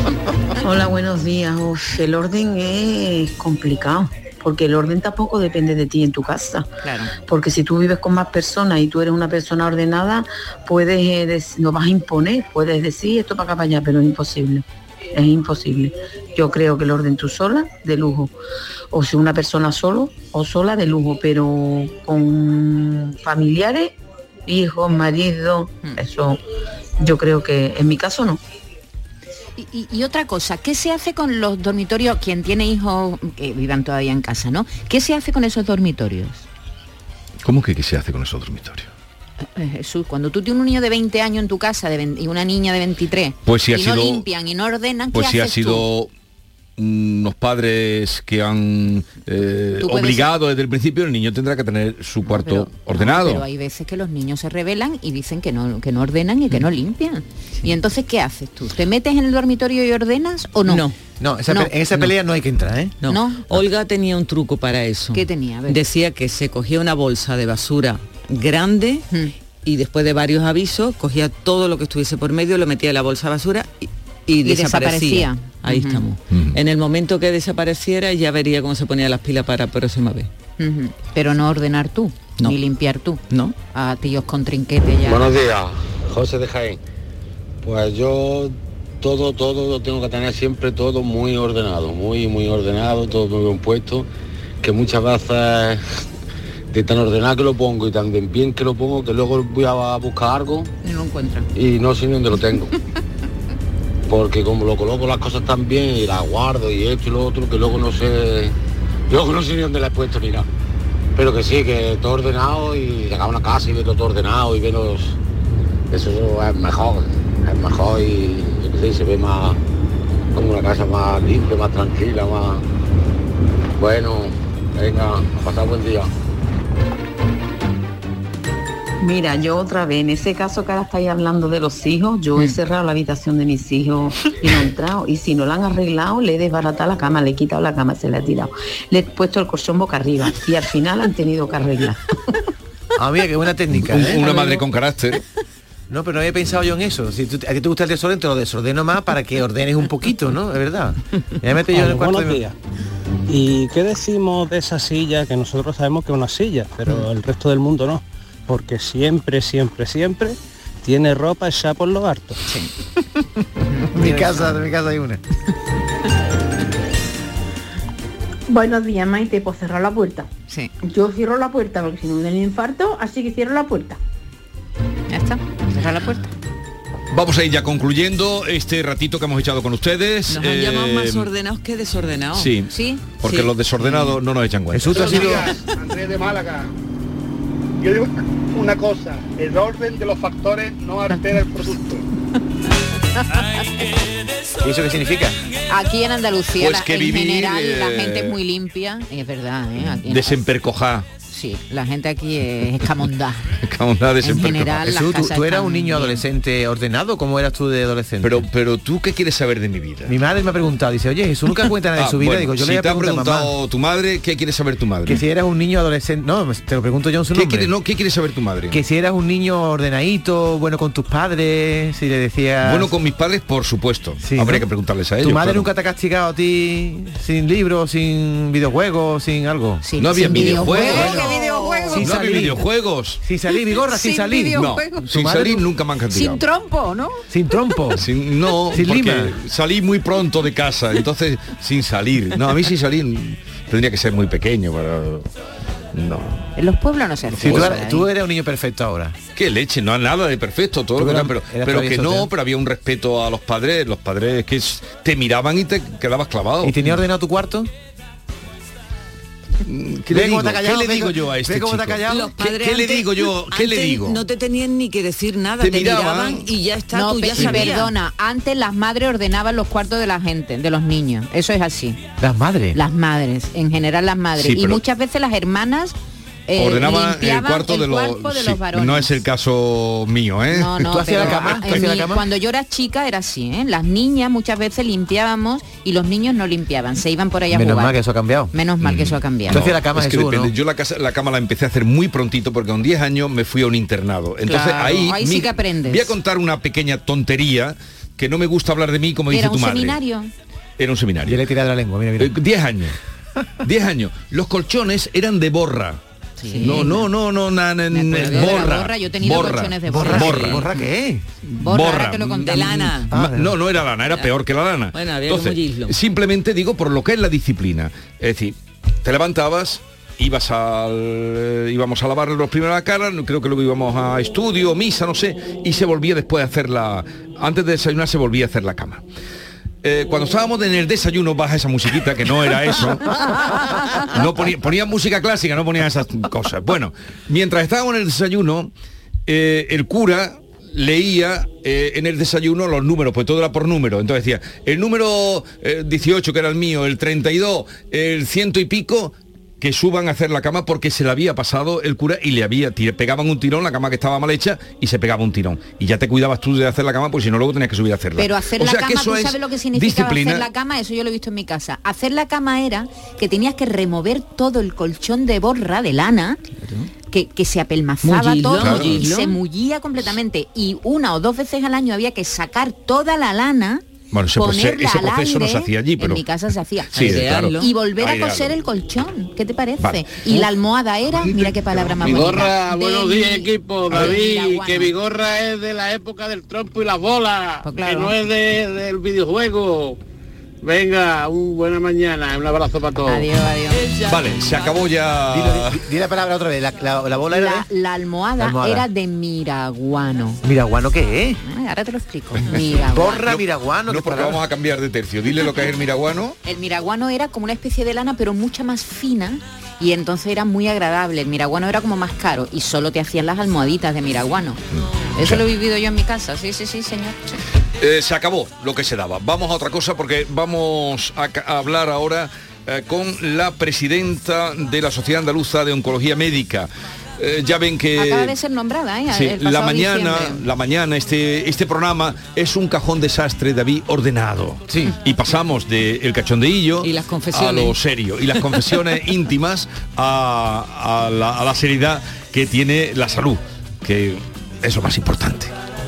Hola, buenos días. Uf, el orden es complicado, porque el orden tampoco depende de ti en tu casa. Claro. Porque si tú vives con más personas y tú eres una persona ordenada, puedes eh, lo vas a imponer, puedes decir esto para acá para allá, pero es imposible. Es imposible. Yo creo que el orden tú sola, de lujo. O si una persona solo o sola, de lujo, pero con familiares, hijos, marido, eso yo creo que en mi caso no. Y, otra cosa, ¿qué se hace con los dormitorios? Quien tiene hijos que vivan todavía en casa, ¿no? ¿Qué se hace con esos dormitorios? ¿Cómo que qué se hace con esos dormitorios? Eh, Jesús, cuando tú tienes un niño de 20 años en tu casa de y una niña de 23 Pues si y ha no sido- limpian y no ordenan, Pues ¿qué si ha haces tú? Unos padres que han eh, obligado desde el principio, el niño tendrá que tener su cuarto ordenado. Pero hay veces que los niños se rebelan y dicen que no, que no ordenan y que no limpian. Y entonces, ¿qué haces tú? ¿Te metes en el dormitorio y ordenas o no? No. No, esa No, en esa pelea no hay que entrar, ¿eh? No. No. Olga tenía un truco para eso. ¿Qué tenía? A ver. Decía que se cogía una bolsa de basura grande Hmm. y después de varios avisos cogía todo lo que estuviese por medio, lo metía en la bolsa de basura y, y Y desaparecía. desaparecía. Ahí estamos. En el momento que desapareciera ya vería cómo se ponía las pilas para la próxima vez. Pero no ordenar tú, No. ni limpiar tú. ¿No? A tíos con trinquete ya. Buenos días, José de Jaén. Pues yo todo, todo lo tengo que tener siempre todo muy ordenado, muy, muy ordenado, todo muy bien puesto, que muchas veces de tan ordenado que lo pongo y tan bien que lo pongo que luego voy a buscar algo Y no lo encuentran. y no sé ni dónde lo tengo. Porque como lo coloco las cosas tan bien y las guardo y esto y lo otro, que luego no sé, luego no sé ni dónde las he puesto ni nada. Pero que sí, que todo ordenado y llegar a una casa y ver todo ordenado y menos, eso es mejor, es mejor y se ve más como una casa más limpia, más tranquila, más bueno, venga, a pasar buen día. Mira, yo otra vez, en ese caso que ahora estáis hablando de los hijos, yo he cerrado la habitación de mis hijos y no he entrado. Y si no la han arreglado, le he desbaratado la cama, le he quitado la cama, se la he tirado. Le he puesto el colchón boca arriba y al final han tenido que arreglar. Ah, mira, qué buena técnica. ¿eh? una madre con carácter. No, pero no había pensado yo en eso. Si tú- a ti te gusta el desorden, te lo desordeno más para que ordenes un poquito, ¿no? Es verdad. Ya me meto yo en Hola, el cuarto buenos de mi- días. ¿Y qué decimos de esa silla que nosotros sabemos que es una silla, pero el resto del mundo no? Porque siempre, siempre, siempre tiene ropa echada por los hartos. mi casa, de mi casa hay una. Buenos días, Maite, pues cerrar la puerta. Sí. Yo cierro la puerta porque si no me da el infarto, así que cierro la puerta. Ya está, cerrar la puerta. Vamos a ir ya concluyendo este ratito que hemos echado con ustedes. Nos han llamado Eh, más ordenados que desordenados. Sí, Sí. porque Sí. los desordenados no nos echan cuenta. Jesús, has sido... Andrés de Málaga. Yo digo una cosa, el orden de los factores no altera el producto. ¿Y eso qué significa? Aquí en Andalucía, Pues la- que en vivir, general, la eh, gente es muy limpia. Es verdad, ¿eh? Aquí en- Desempercojá. Sí, la gente aquí es escamondá. Camondá En desempercojá. general, las Jesús, ¿tú, casas tú eras un niño bien. adolescente ordenado? ¿Cómo eras tú de adolescente? Pero, pero tú qué quieres saber de mi vida. Mi madre me ha preguntado, dice, oye, Jesús nunca cuenta nada de Ah, su vida. bueno, Digo, yo si le voy a te ha a preguntado tu madre, ¿qué quiere saber tu madre? que si eras un niño adolescente... No, te lo pregunto yo en su ¿Qué nombre. quiere, no, ¿Qué quiere saber tu madre? Que si eras un niño ordenadito, bueno con tus padres, si le decías... Bueno, con mis padres, por supuesto. Sí, Habría ¿no? que preguntarles a ellos. ¿Tu madre claro. nunca te ha castigado a ti sin libros, sin videojuegos, sin algo? Sí, No había videojuegos. Videojuegos. videojuegos. Sin salir. videojuegos. Sin salir, Vigorra, sin, Sin salir. No, sin salir nunca me han castigado. Sin trompo, ¿no? Sin trompo. Sin- no, Sin porque lima. salí muy pronto de casa, entonces sin salir. No, a mí sin salir tendría que ser muy pequeño para... No. En los pueblos no se hace Sí, tú, eres, ¿eh? tú eres un niño perfecto ahora. Qué leche, no nada de perfecto, todo lo que eras- pero, pero que no, tío. pero había un respeto a los padres, los padres que te miraban y te quedabas clavado. ¿Y tenía ordenado tu cuarto? ¿Qué le digo, callado, ¿Qué le digo yo a este chico? callado. Los ¿Qué- padres qué le digo yo? ¿Qué le digo? No te tenían ni que decir nada, Te te, miraban. miraban, y ya está, No, tú ya pe- sabías. perdona, antes las madres ordenaban los cuartos de la gente, de los niños. Eso es así. Las madres. Las madres, en general las madres. Sí, y pero- muchas veces las hermanas eh, Ordenaba el cuarto de, los, de sí, los varones. No es el caso mío, ¿eh? No, no, ¿Tú hacías pero la cama? en ¿Tú hacías la mi- cama? cuando yo era chica era así, ¿eh? Las niñas muchas veces limpiábamos y los niños no limpiaban, se iban por ahí a Menos jugar. mal que eso ha cambiado. Menos mal que eso ha cambiado. Tú hacías la cama, es que Jesús, depende. ¿no? Yo la, casa, la cama la empecé a hacer muy prontito porque con 10 años me fui a un internado. Entonces Claro, ahí, ahí sí que aprendes. Voy a contar una pequeña tontería que no me gusta hablar de mí como dice Era tu un madre. seminario. Era un seminario. Yo le he tirado la lengua, mira, mira. Eh, 10 años. 10 años. Los colchones eran de borra. No, no, no, no, na- borra. borra, yo he tenido colchones de ¿Borra, borra. qué? ¿Borra qué? Borra, te lo conté. De lana. Ma- No, no era lana, era peor que la lana. Bueno, había que Entonces, simplemente digo por lo que es la disciplina. Es decir, te levantabas, ibas al eh, íbamos a lavar los primeros la cara, creo que luego íbamos a estudio, misa, no sé, y se volvía después a hacer la antes de desayunar se volvía a hacer la cama. Eh, cuando estábamos en el desayuno baja esa musiquita que no era eso no ponía, música clásica no ponía esas cosas bueno mientras estábamos en el desayuno eh, el cura leía eh, en el desayuno los números, pues todo era por número. Entonces decía, el número eh, 18, que era el mío, el 32, el ciento y pico, que suban a hacer la cama porque se le había pasado el cura y le había, pegaban un tirón, la cama que estaba mal hecha, y se pegaba un tirón. Y ya te cuidabas tú de hacer la cama, porque si no luego tenías que subir a hacerla. Pero hacer O la sea que cama, eso ¿tú es sabes lo que significaba disciplina. hacer la cama? Eso yo lo he visto en mi casa. Hacer la cama era que tenías que remover todo el colchón de borra, de lana, que, que se apelmazaba Mullirlo, todo Claro. y se mullía completamente. Y una o dos veces al año había que sacar toda la lana. Bueno, ese proce- ponerla ese al proceso no se hacía allí, pero- En mi casa se hacía. Sí, claro. Y volver a coser el colchón. ¿Qué te parece? Vale. Y la almohada era, mira qué palabra más Vigorra, bonita. buenos días equipo, David, que Vigorra es de la época del trompo y las bolas, Pues claro. que no es de- del videojuego. Venga, un buena mañana, un abrazo para todos. Adiós, adiós. Vale, se acabó ya. Dilo, di, di la palabra otra vez. La, la- la bola era La, de... la almohada, La almohada. era de miraguano. Mira, guano, ¿qué es? Ay, ahora te lo explico. Miraguano. Borra, miraguano. No, porque vamos a cambiar de tercio. Dile lo que es el miraguano. El miraguano era como una especie de lana, pero mucha más fina. Y entonces era muy agradable. El miraguano era como más caro y solo te hacían las almohaditas de miraguano. Eso lo he vivido yo en mi casa. Sí, sí, sí, señor. Sí. Eh, se acabó lo que se daba. Vamos a otra cosa porque vamos a, hablar ahora eh, con la presidenta de la Sociedad Andaluza de Oncología Médica. Eh, ya ven que Acaba de ser nombrada, ¿eh? Sí, El la mañana, diciembre. la mañana este este programa es un cajón desastre David ordenado. Sí. Y pasamos de el cachondeillo Y las confesiones. a lo serio y las confesiones íntimas a, a la, a la seriedad que tiene la salud, que es lo más importante.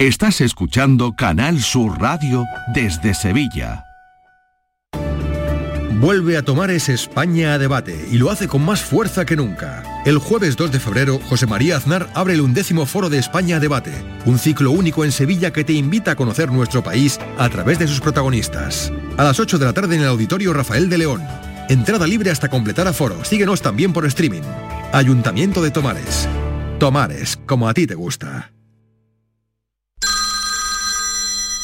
Estás escuchando Canal Sur Radio desde Sevilla. Vuelve a tomar ese España a debate y lo hace con más fuerza que nunca. El jueves 2 de febrero, José María Aznar abre el undécimo foro de España a debate, un ciclo único en Sevilla que te invita a conocer nuestro país a través de sus protagonistas. A las 8 de la tarde en el Auditorio Rafael de León. Entrada libre hasta completar aforo. Síguenos también por streaming. Ayuntamiento de Tomares. Tomares, como a ti te gusta.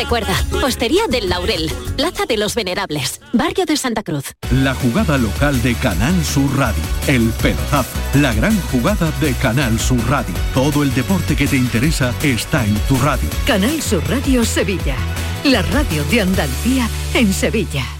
Recuerda, Postería del Laurel, Plaza de los Venerables, Barrio de Santa Cruz. La jugada local de Canal Sur Radio. El pelotazo. La gran jugada de Canal Sur Radio. Todo el deporte que te interesa está en tu radio. Canal Sur Radio Sevilla. La radio de Andalucía en Sevilla.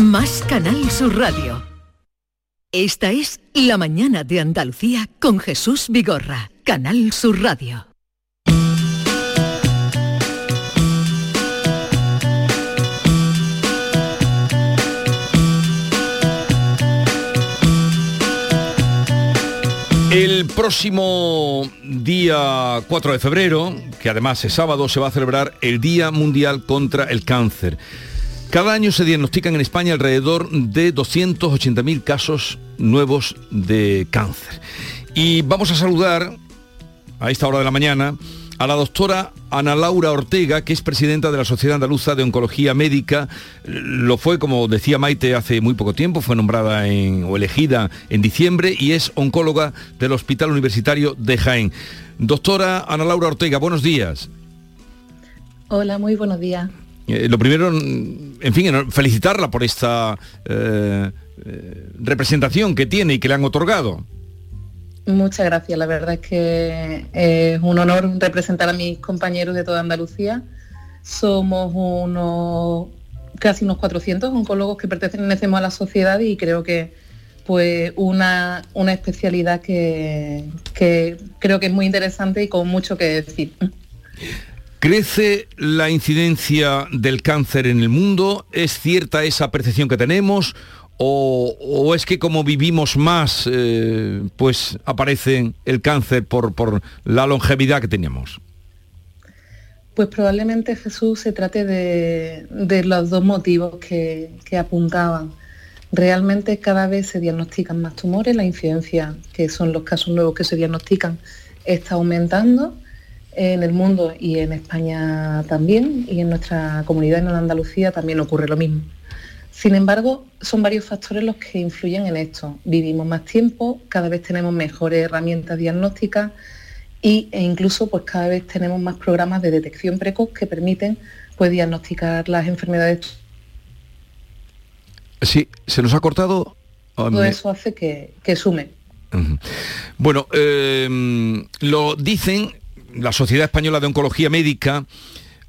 Más Canal Sur Radio. Esta es La mañana de Andalucía con Jesús Vigorra. Canal Sur Radio. El próximo día 4 de febrero, que además es sábado, se va a celebrar el Día Mundial contra el Cáncer. Cada año se diagnostican en España alrededor de 280.000 casos nuevos de cáncer. Y vamos a saludar a esta hora de la mañana a la doctora Ana Laura Ortega, que es presidenta de la Sociedad Andaluza de Oncología Médica. Lo fue, como decía Maite, hace muy poco tiempo, fue nombrada o elegida en diciembre y es oncóloga del Hospital Universitario de Jaén. Doctora Ana Laura Ortega, buenos días. Hola, muy buenos días. Eh, lo primero, mm, en fin, felicitarla por esta eh, eh, representación que tiene y que le han otorgado. Muchas gracias. La verdad es que es un honor representar a mis compañeros de toda Andalucía. Somos unos casi unos 400 oncólogos que pertenecemos a la sociedad y creo que pues una, una especialidad que creo que es muy interesante y con mucho que decir. ¿Crece la incidencia del cáncer en el mundo? ¿Es cierta esa percepción que tenemos? ¿O, es que como vivimos más, eh, pues aparece el cáncer por, la longevidad que teníamos? Pues probablemente Jesús se trate de, los dos motivos que apuntaban. Realmente cada vez se diagnostican más tumores, la incidencia, que son los casos nuevos que se diagnostican, está aumentando en el mundo y en España también, y en nuestra comunidad en Andalucía también ocurre lo mismo. Sin embargo, son varios factores los que influyen en esto. Vivimos más tiempo, cada vez tenemos mejores herramientas diagnósticas y, e incluso pues cada vez tenemos más programas de detección precoz que permiten pues diagnosticar las enfermedades. Sí, se nos ha cortado. Ah, Todo me- eso hace que, que sume. Bueno, eh, lo dicen, la Sociedad Española de Oncología Médica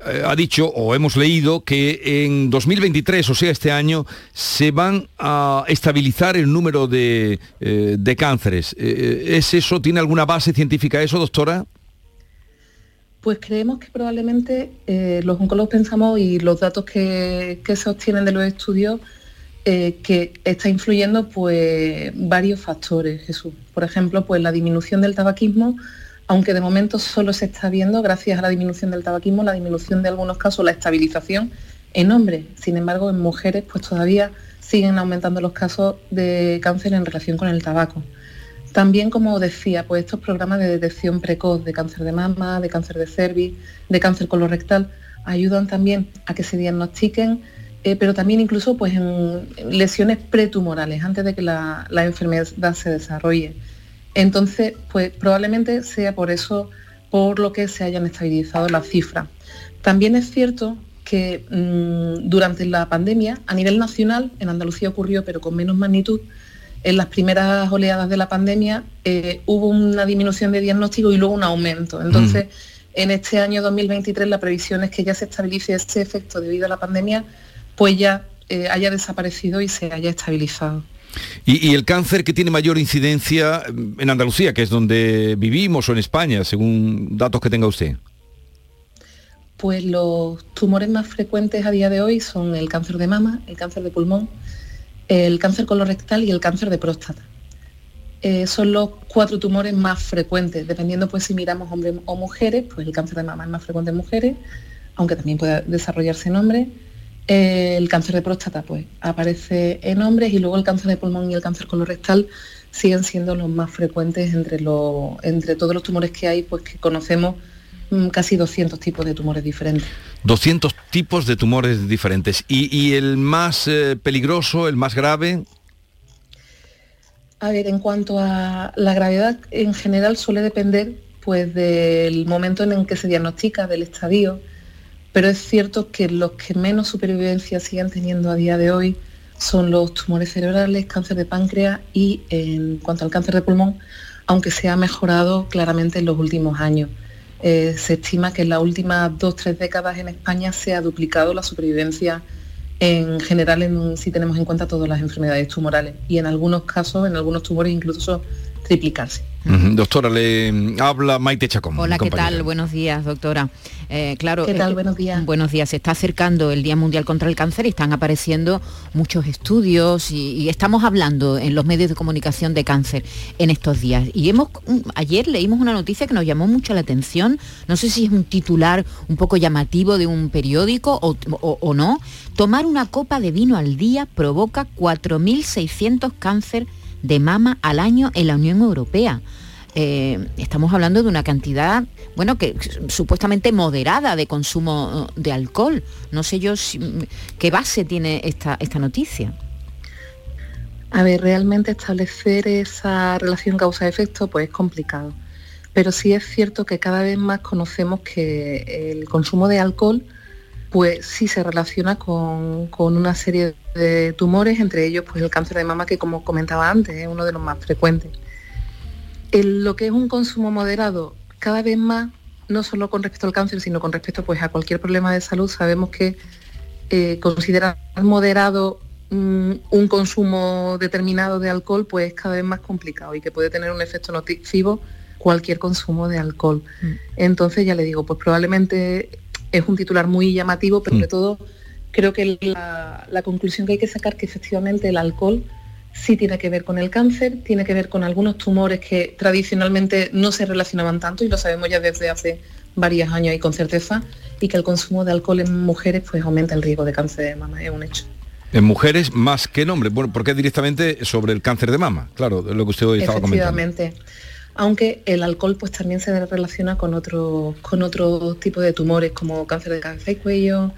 eh, ha dicho, o hemos leído, que en 2023, o sea, este año, se van a estabilizar el número de, eh, de cánceres. Eh, ¿Es eso? ¿Tiene alguna base científica eso, doctora? Pues creemos que probablemente los oncólogos pensamos y los datos que, que se obtienen de los estudios que está influyendo pues varios factores, Jesús. Por ejemplo, pues la disminución del tabaquismo, aunque de momento solo se está viendo, gracias a la disminución del tabaquismo, la disminución de algunos casos, la estabilización en hombres. Sin embargo, en mujeres pues todavía siguen aumentando los casos de cáncer en relación con el tabaco. También, como decía, pues estos programas de detección precoz de cáncer de mama, de cáncer de cervix, de cáncer colorectal, ayudan también a que se diagnostiquen, eh, pero también incluso pues en lesiones pretumorales, antes de que la, la enfermedad se desarrolle. Entonces, pues probablemente sea por eso por lo que se hayan estabilizado las cifras. También es cierto que mm, durante la pandemia, a nivel nacional, en Andalucía ocurrió, pero con menos magnitud, en las primeras oleadas de la pandemia eh, hubo una disminución de diagnóstico y luego un aumento. Entonces, en este año 2023 la previsión es que ya se estabilice este efecto debido a la pandemia, pues ya eh, haya desaparecido y se haya estabilizado. ¿Y, el cáncer que tiene mayor incidencia en Andalucía, que es donde vivimos, o en España, según datos que tenga usted? Pues los tumores más frecuentes a día de hoy son el cáncer de mama, el cáncer de pulmón, el cáncer colorectal y el cáncer de próstata. Eh, son los cuatro tumores más frecuentes, dependiendo pues si miramos hombres o mujeres, pues el cáncer de mama es más frecuente en mujeres, aunque también puede desarrollarse en hombres. El cáncer de próstata pues aparece en hombres y luego el cáncer de pulmón y el cáncer colorectal siguen siendo los más frecuentes entre, los, entre todos los tumores que hay, pues que conocemos mm, casi 200 tipos de tumores diferentes. 200 tipos de tumores diferentes. ¿Y, y el más eh, peligroso, el más grave? A ver, en cuanto a la gravedad, en general suele depender pues del momento en el que se diagnostica, del estadio, pero es cierto que los que menos supervivencia siguen teniendo a día de hoy son los tumores cerebrales, cáncer de páncreas y en cuanto al cáncer de pulmón, aunque se ha mejorado claramente en los últimos años. Eh, se estima que en las últimas dos, tres décadas en España se ha duplicado la supervivencia en general en, si tenemos en cuenta todas las enfermedades tumorales y en algunos casos, en algunos tumores incluso triplicarse. Doctora, le habla Maite Chacón. Hola, ¿qué tal? Buenos días, doctora. Eh, claro, ¿Qué tal? eh, Buenos días. Buenos días. Se está acercando el Día Mundial contra el Cáncer y están apareciendo muchos estudios y, y estamos hablando en los medios de comunicación de cáncer en estos días. Y hemos mm, ayer leímos una noticia que nos llamó mucho la atención. No sé si es un titular un poco llamativo de un periódico o, o- o no. Tomar una copa de vino al día provoca 4.600 cáncer de mama al año en la Unión Europea. Eh, estamos hablando de una cantidad, bueno, que supuestamente moderada de consumo de alcohol. No sé yo si- qué base tiene esta, esta noticia. A ver, realmente establecer esa relación causa-efecto pues es complicado. Pero sí es cierto que cada vez más conocemos que el consumo de alcohol pues sí se relaciona con, con una serie de tumores, entre ellos pues el cáncer de mama que como comentaba antes es uno de los más frecuentes. El- lo que es un consumo moderado, cada vez más, no solo con respecto al cáncer, sino con respecto pues, a cualquier problema de salud, sabemos que eh, considerar moderado mm, un consumo determinado de alcohol pues es cada vez más complicado y que puede tener un efecto nocivo cualquier consumo de alcohol. Entonces ya le digo, pues probablemente es un titular muy llamativo, pero sobre todo creo que la, la conclusión que hay que sacar que efectivamente el alcohol sí tiene que ver con el cáncer, tiene que ver con algunos tumores que tradicionalmente no se relacionaban tanto y lo sabemos ya desde hace varios años y con certeza, y que el consumo de alcohol en mujeres pues aumenta el riesgo de cáncer de mama, es un hecho. En mujeres más que en hombres. Bueno, porque directamente sobre el cáncer de mama, claro, lo que usted hoy estaba comentando. Efectivamente. Aunque el alcohol pues también se relaciona con otros con otro tipo de tumores como cáncer de cabeza y cuello,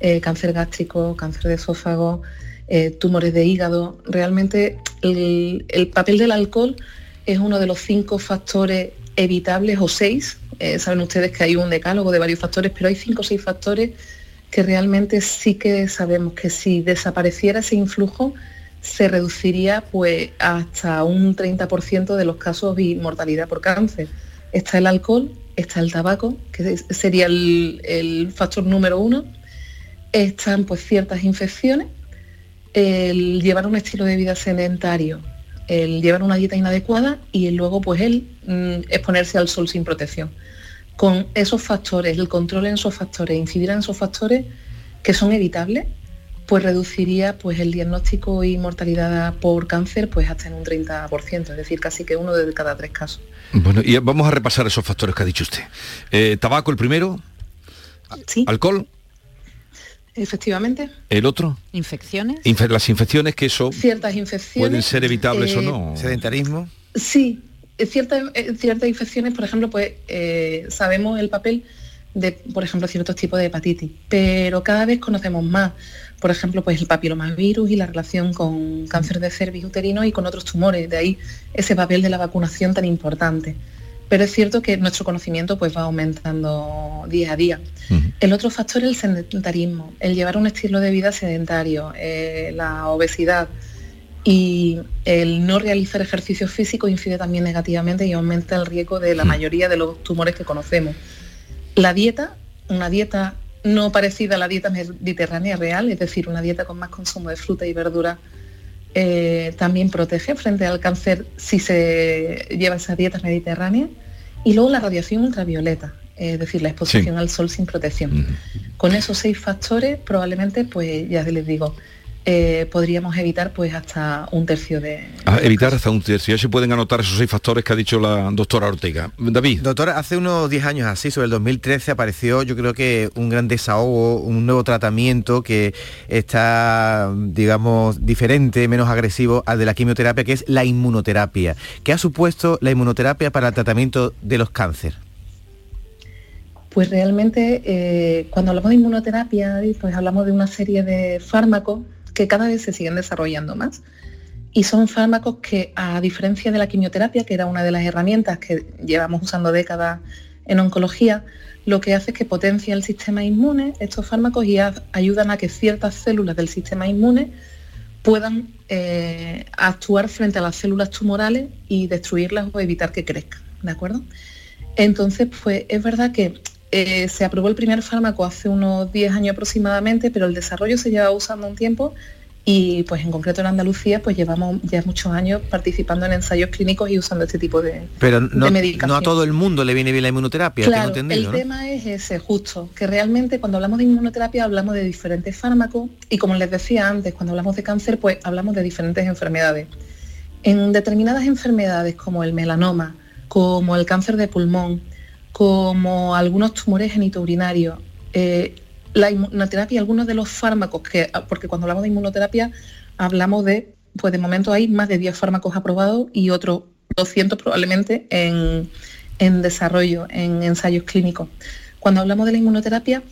eh, cáncer gástrico, cáncer de esófago, eh, tumores de hígado. Realmente el, el papel del alcohol es uno de los cinco factores evitables o seis. Eh, saben ustedes que hay un decálogo de varios factores, pero hay cinco o seis factores que realmente sí que sabemos que si desapareciera ese influjo se reduciría pues hasta un 30% de los casos y mortalidad por cáncer. Está el alcohol, está el tabaco, que sería el, el factor número uno, están pues ciertas infecciones, el llevar un estilo de vida sedentario, el llevar una dieta inadecuada y luego pues el mm, exponerse al sol sin protección. Con esos factores, el control en esos factores, incidir en esos factores que son evitables, pues reduciría pues el diagnóstico y mortalidad por cáncer pues hasta en un 30%, es decir, casi que uno de cada tres casos. Bueno, y vamos a repasar esos factores que ha dicho usted. Eh, tabaco el primero, alcohol, Efectivamente, el otro, ¿Infecciones? Infe- las infecciones que eso ciertas infecciones pueden ser evitables o eh, no. Sedentarismo. Sí, eh, ciertas, ciertas infecciones, por ejemplo, pues eh, sabemos el papel de, por ejemplo, ciertos tipos de hepatitis, pero cada vez conocemos más, por ejemplo, pues el papilomavirus y la relación con cáncer de cervix uterino y con otros tumores, de ahí ese papel de la vacunación tan importante. Pero es cierto que nuestro conocimiento pues va aumentando día a día. El otro factor es el sedentarismo, el llevar un estilo de vida sedentario, eh, la obesidad y el no realizar ejercicio físico incide también negativamente y aumenta el riesgo de la mayoría de los tumores que conocemos. La dieta, una dieta no parecida a la dieta mediterránea real, es decir, una dieta con más consumo de fruta y verdura eh, también protege frente al cáncer si se lleva esa dieta mediterránea. Y luego la radiación ultravioleta, es decir, la exposición al sol sin protección. Con esos seis factores probablemente, pues ya les digo, eh, podríamos evitar pues hasta un tercio de... Ah, evitar hasta un tercio. Ya se pueden anotar esos seis factores que ha dicho la doctora Ortega. David. Doctora, hace unos 10 años así, sobre el 2013, apareció yo creo que un gran desahogo, un nuevo tratamiento que está, digamos, diferente, menos agresivo al de la quimioterapia, que es la inmunoterapia. ¿Qué ha supuesto la inmunoterapia para el tratamiento de los cánceres? Pues realmente eh, cuando hablamos de inmunoterapia, pues hablamos de una serie de fármacos que cada vez se siguen desarrollando más. Y son fármacos que, a diferencia de la quimioterapia, que era una de las herramientas que llevamos usando décadas en oncología, lo que hace es que potencia el sistema inmune, estos fármacos, y ayudan a que ciertas células del sistema inmune puedan eh, actuar frente a las células tumorales y destruirlas o evitar que crezcan, ¿de acuerdo? Entonces, pues es verdad que eh, se aprobó el primer fármaco hace unos 10 años aproximadamente, pero el desarrollo se lleva usando un tiempo y pues en concreto en Andalucía pues llevamos ya muchos años participando en ensayos clínicos y usando este tipo de Pero no, no a todo el mundo le viene bien la inmunoterapia, claro, el tema es ese, justo, que realmente cuando hablamos de inmunoterapia hablamos de diferentes fármacos y como les decía antes, cuando hablamos de cáncer pues hablamos de diferentes enfermedades. En determinadas enfermedades como el melanoma, como el cáncer de pulmón, como algunos tumores genitourinarios. Eh, la inmunoterapia, algunos de los fármacos, que, porque cuando hablamos de inmunoterapia hablamos de, pues de momento hay más de 10 fármacos aprobados y otros 200 probablemente en, en desarrollo, en ensayos clínicos. Cuando hablamos de la inmunoterapia,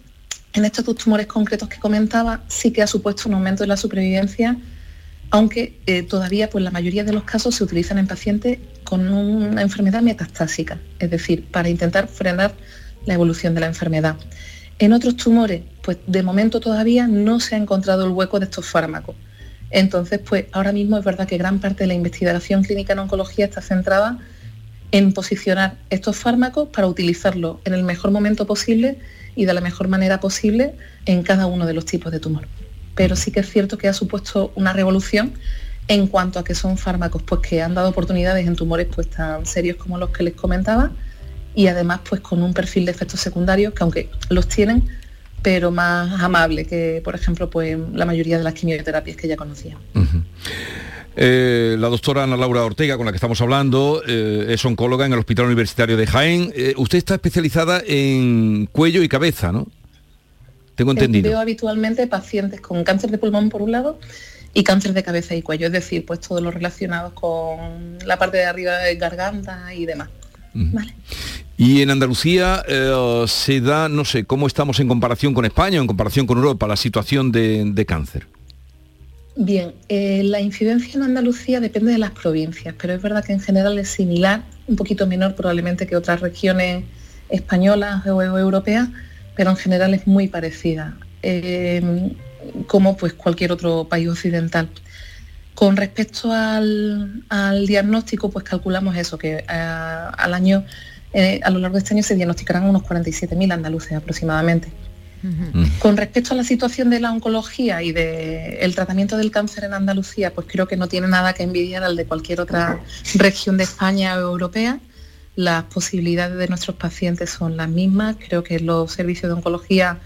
en estos dos tumores concretos que comentaba, sí que ha supuesto un aumento de la supervivencia aunque eh, todavía pues la mayoría de los casos se utilizan en pacientes con una enfermedad metastásica, es decir, para intentar frenar la evolución de la enfermedad. En otros tumores, pues de momento todavía no se ha encontrado el hueco de estos fármacos. Entonces, pues ahora mismo es verdad que gran parte de la investigación clínica en oncología está centrada en posicionar estos fármacos para utilizarlos en el mejor momento posible y de la mejor manera posible en cada uno de los tipos de tumor pero sí que es cierto que ha supuesto una revolución en cuanto a que son fármacos pues, que han dado oportunidades en tumores pues, tan serios como los que les comentaba y además pues, con un perfil de efectos secundarios que aunque los tienen, pero más amable que, por ejemplo, pues, la mayoría de las quimioterapias que ya conocía. Eh, la doctora Ana Laura Ortega, con la que estamos hablando, eh, es oncóloga en el Hospital Universitario de Jaén. Eh, usted está especializada en cuello y cabeza, ¿no? Tengo entendido. Veo habitualmente pacientes con cáncer de pulmón por un lado y cáncer de cabeza y cuello, es decir, pues todo lo relacionado con la parte de arriba de garganta y demás. Y en Andalucía eh, se da, no sé, ¿cómo estamos en comparación con España o en comparación con Europa, la situación de, cáncer? Bien, eh, la incidencia en Andalucía depende de las provincias, pero es verdad que en general es similar, un poquito menor probablemente que otras regiones españolas o europeas, pero en general es muy parecida, em, como pues cualquier otro país occidental. Con respecto al, diagnóstico, pues calculamos eso, que eh, al año, eh, a lo largo de este año se diagnosticarán unos 47.000 andaluces aproximadamente. Con respecto a la situación de la oncología y del tratamiento del cáncer en Andalucía, pues creo que no tiene nada que envidiar al de cualquier otra región de España o europea las posibilidades de nuestros pacientes son las mismas. Creo que los servicios de oncología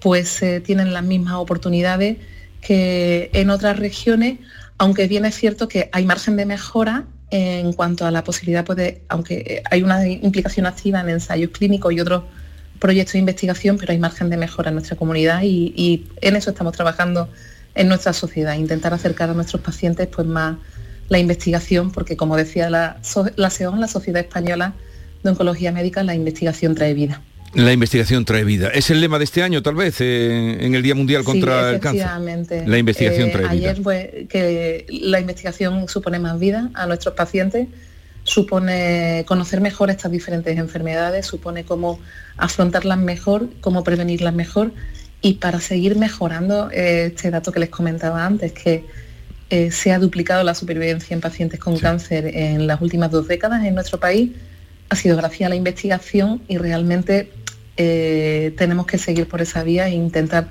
pues eh, tienen las mismas oportunidades que en otras regiones, aunque bien es cierto que hay margen de mejora en cuanto a la posibilidad, pues, de, aunque eh, hay una implicación activa en ensayos clínicos y otros proyectos de investigación, pero hay margen de mejora en nuestra comunidad y, y en eso estamos trabajando en nuestra sociedad, intentar acercar a nuestros pacientes pues más la investigación, porque como decía la, la SEON, la Sociedad Española de Oncología Médica, la investigación trae vida. La investigación trae vida. Es el lema de este año, tal vez, eh, en el Día Mundial contra el Cáncer. La investigación trae vida. Ayer fue que la investigación supone más vida a nuestros pacientes, supone conocer mejor estas diferentes enfermedades, supone cómo afrontarlas mejor, cómo prevenirlas mejor y para seguir mejorando eh, este dato que les comentaba antes, que eh, se ha duplicado la supervivencia en pacientes con cáncer en las últimas dos décadas en nuestro país. Ha sido gracias a la investigación y realmente eh, tenemos que seguir por esa vía e intentar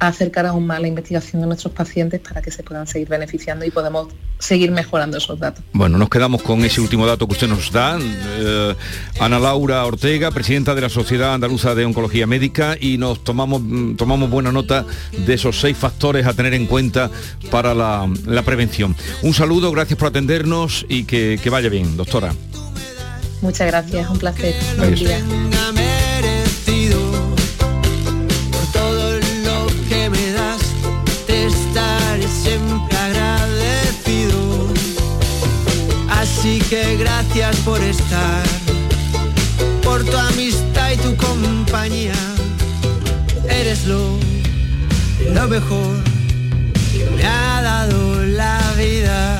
a acercar aún más la investigación de nuestros pacientes para que se puedan seguir beneficiando y podamos seguir mejorando esos datos. Bueno, nos quedamos con ese último dato que usted nos da. Eh, Ana Laura Ortega, presidenta de la Sociedad Andaluza de Oncología Médica, y nos tomamos, mm, tomamos buena nota de esos seis factores a tener en cuenta para la, la prevención. Un saludo, gracias por atendernos y que, que vaya bien, doctora. Muchas gracias, un placer. Buen día. Así que gracias por estar, por tu amistad y tu compañía. Eres lo, lo mejor que me ha dado la vida.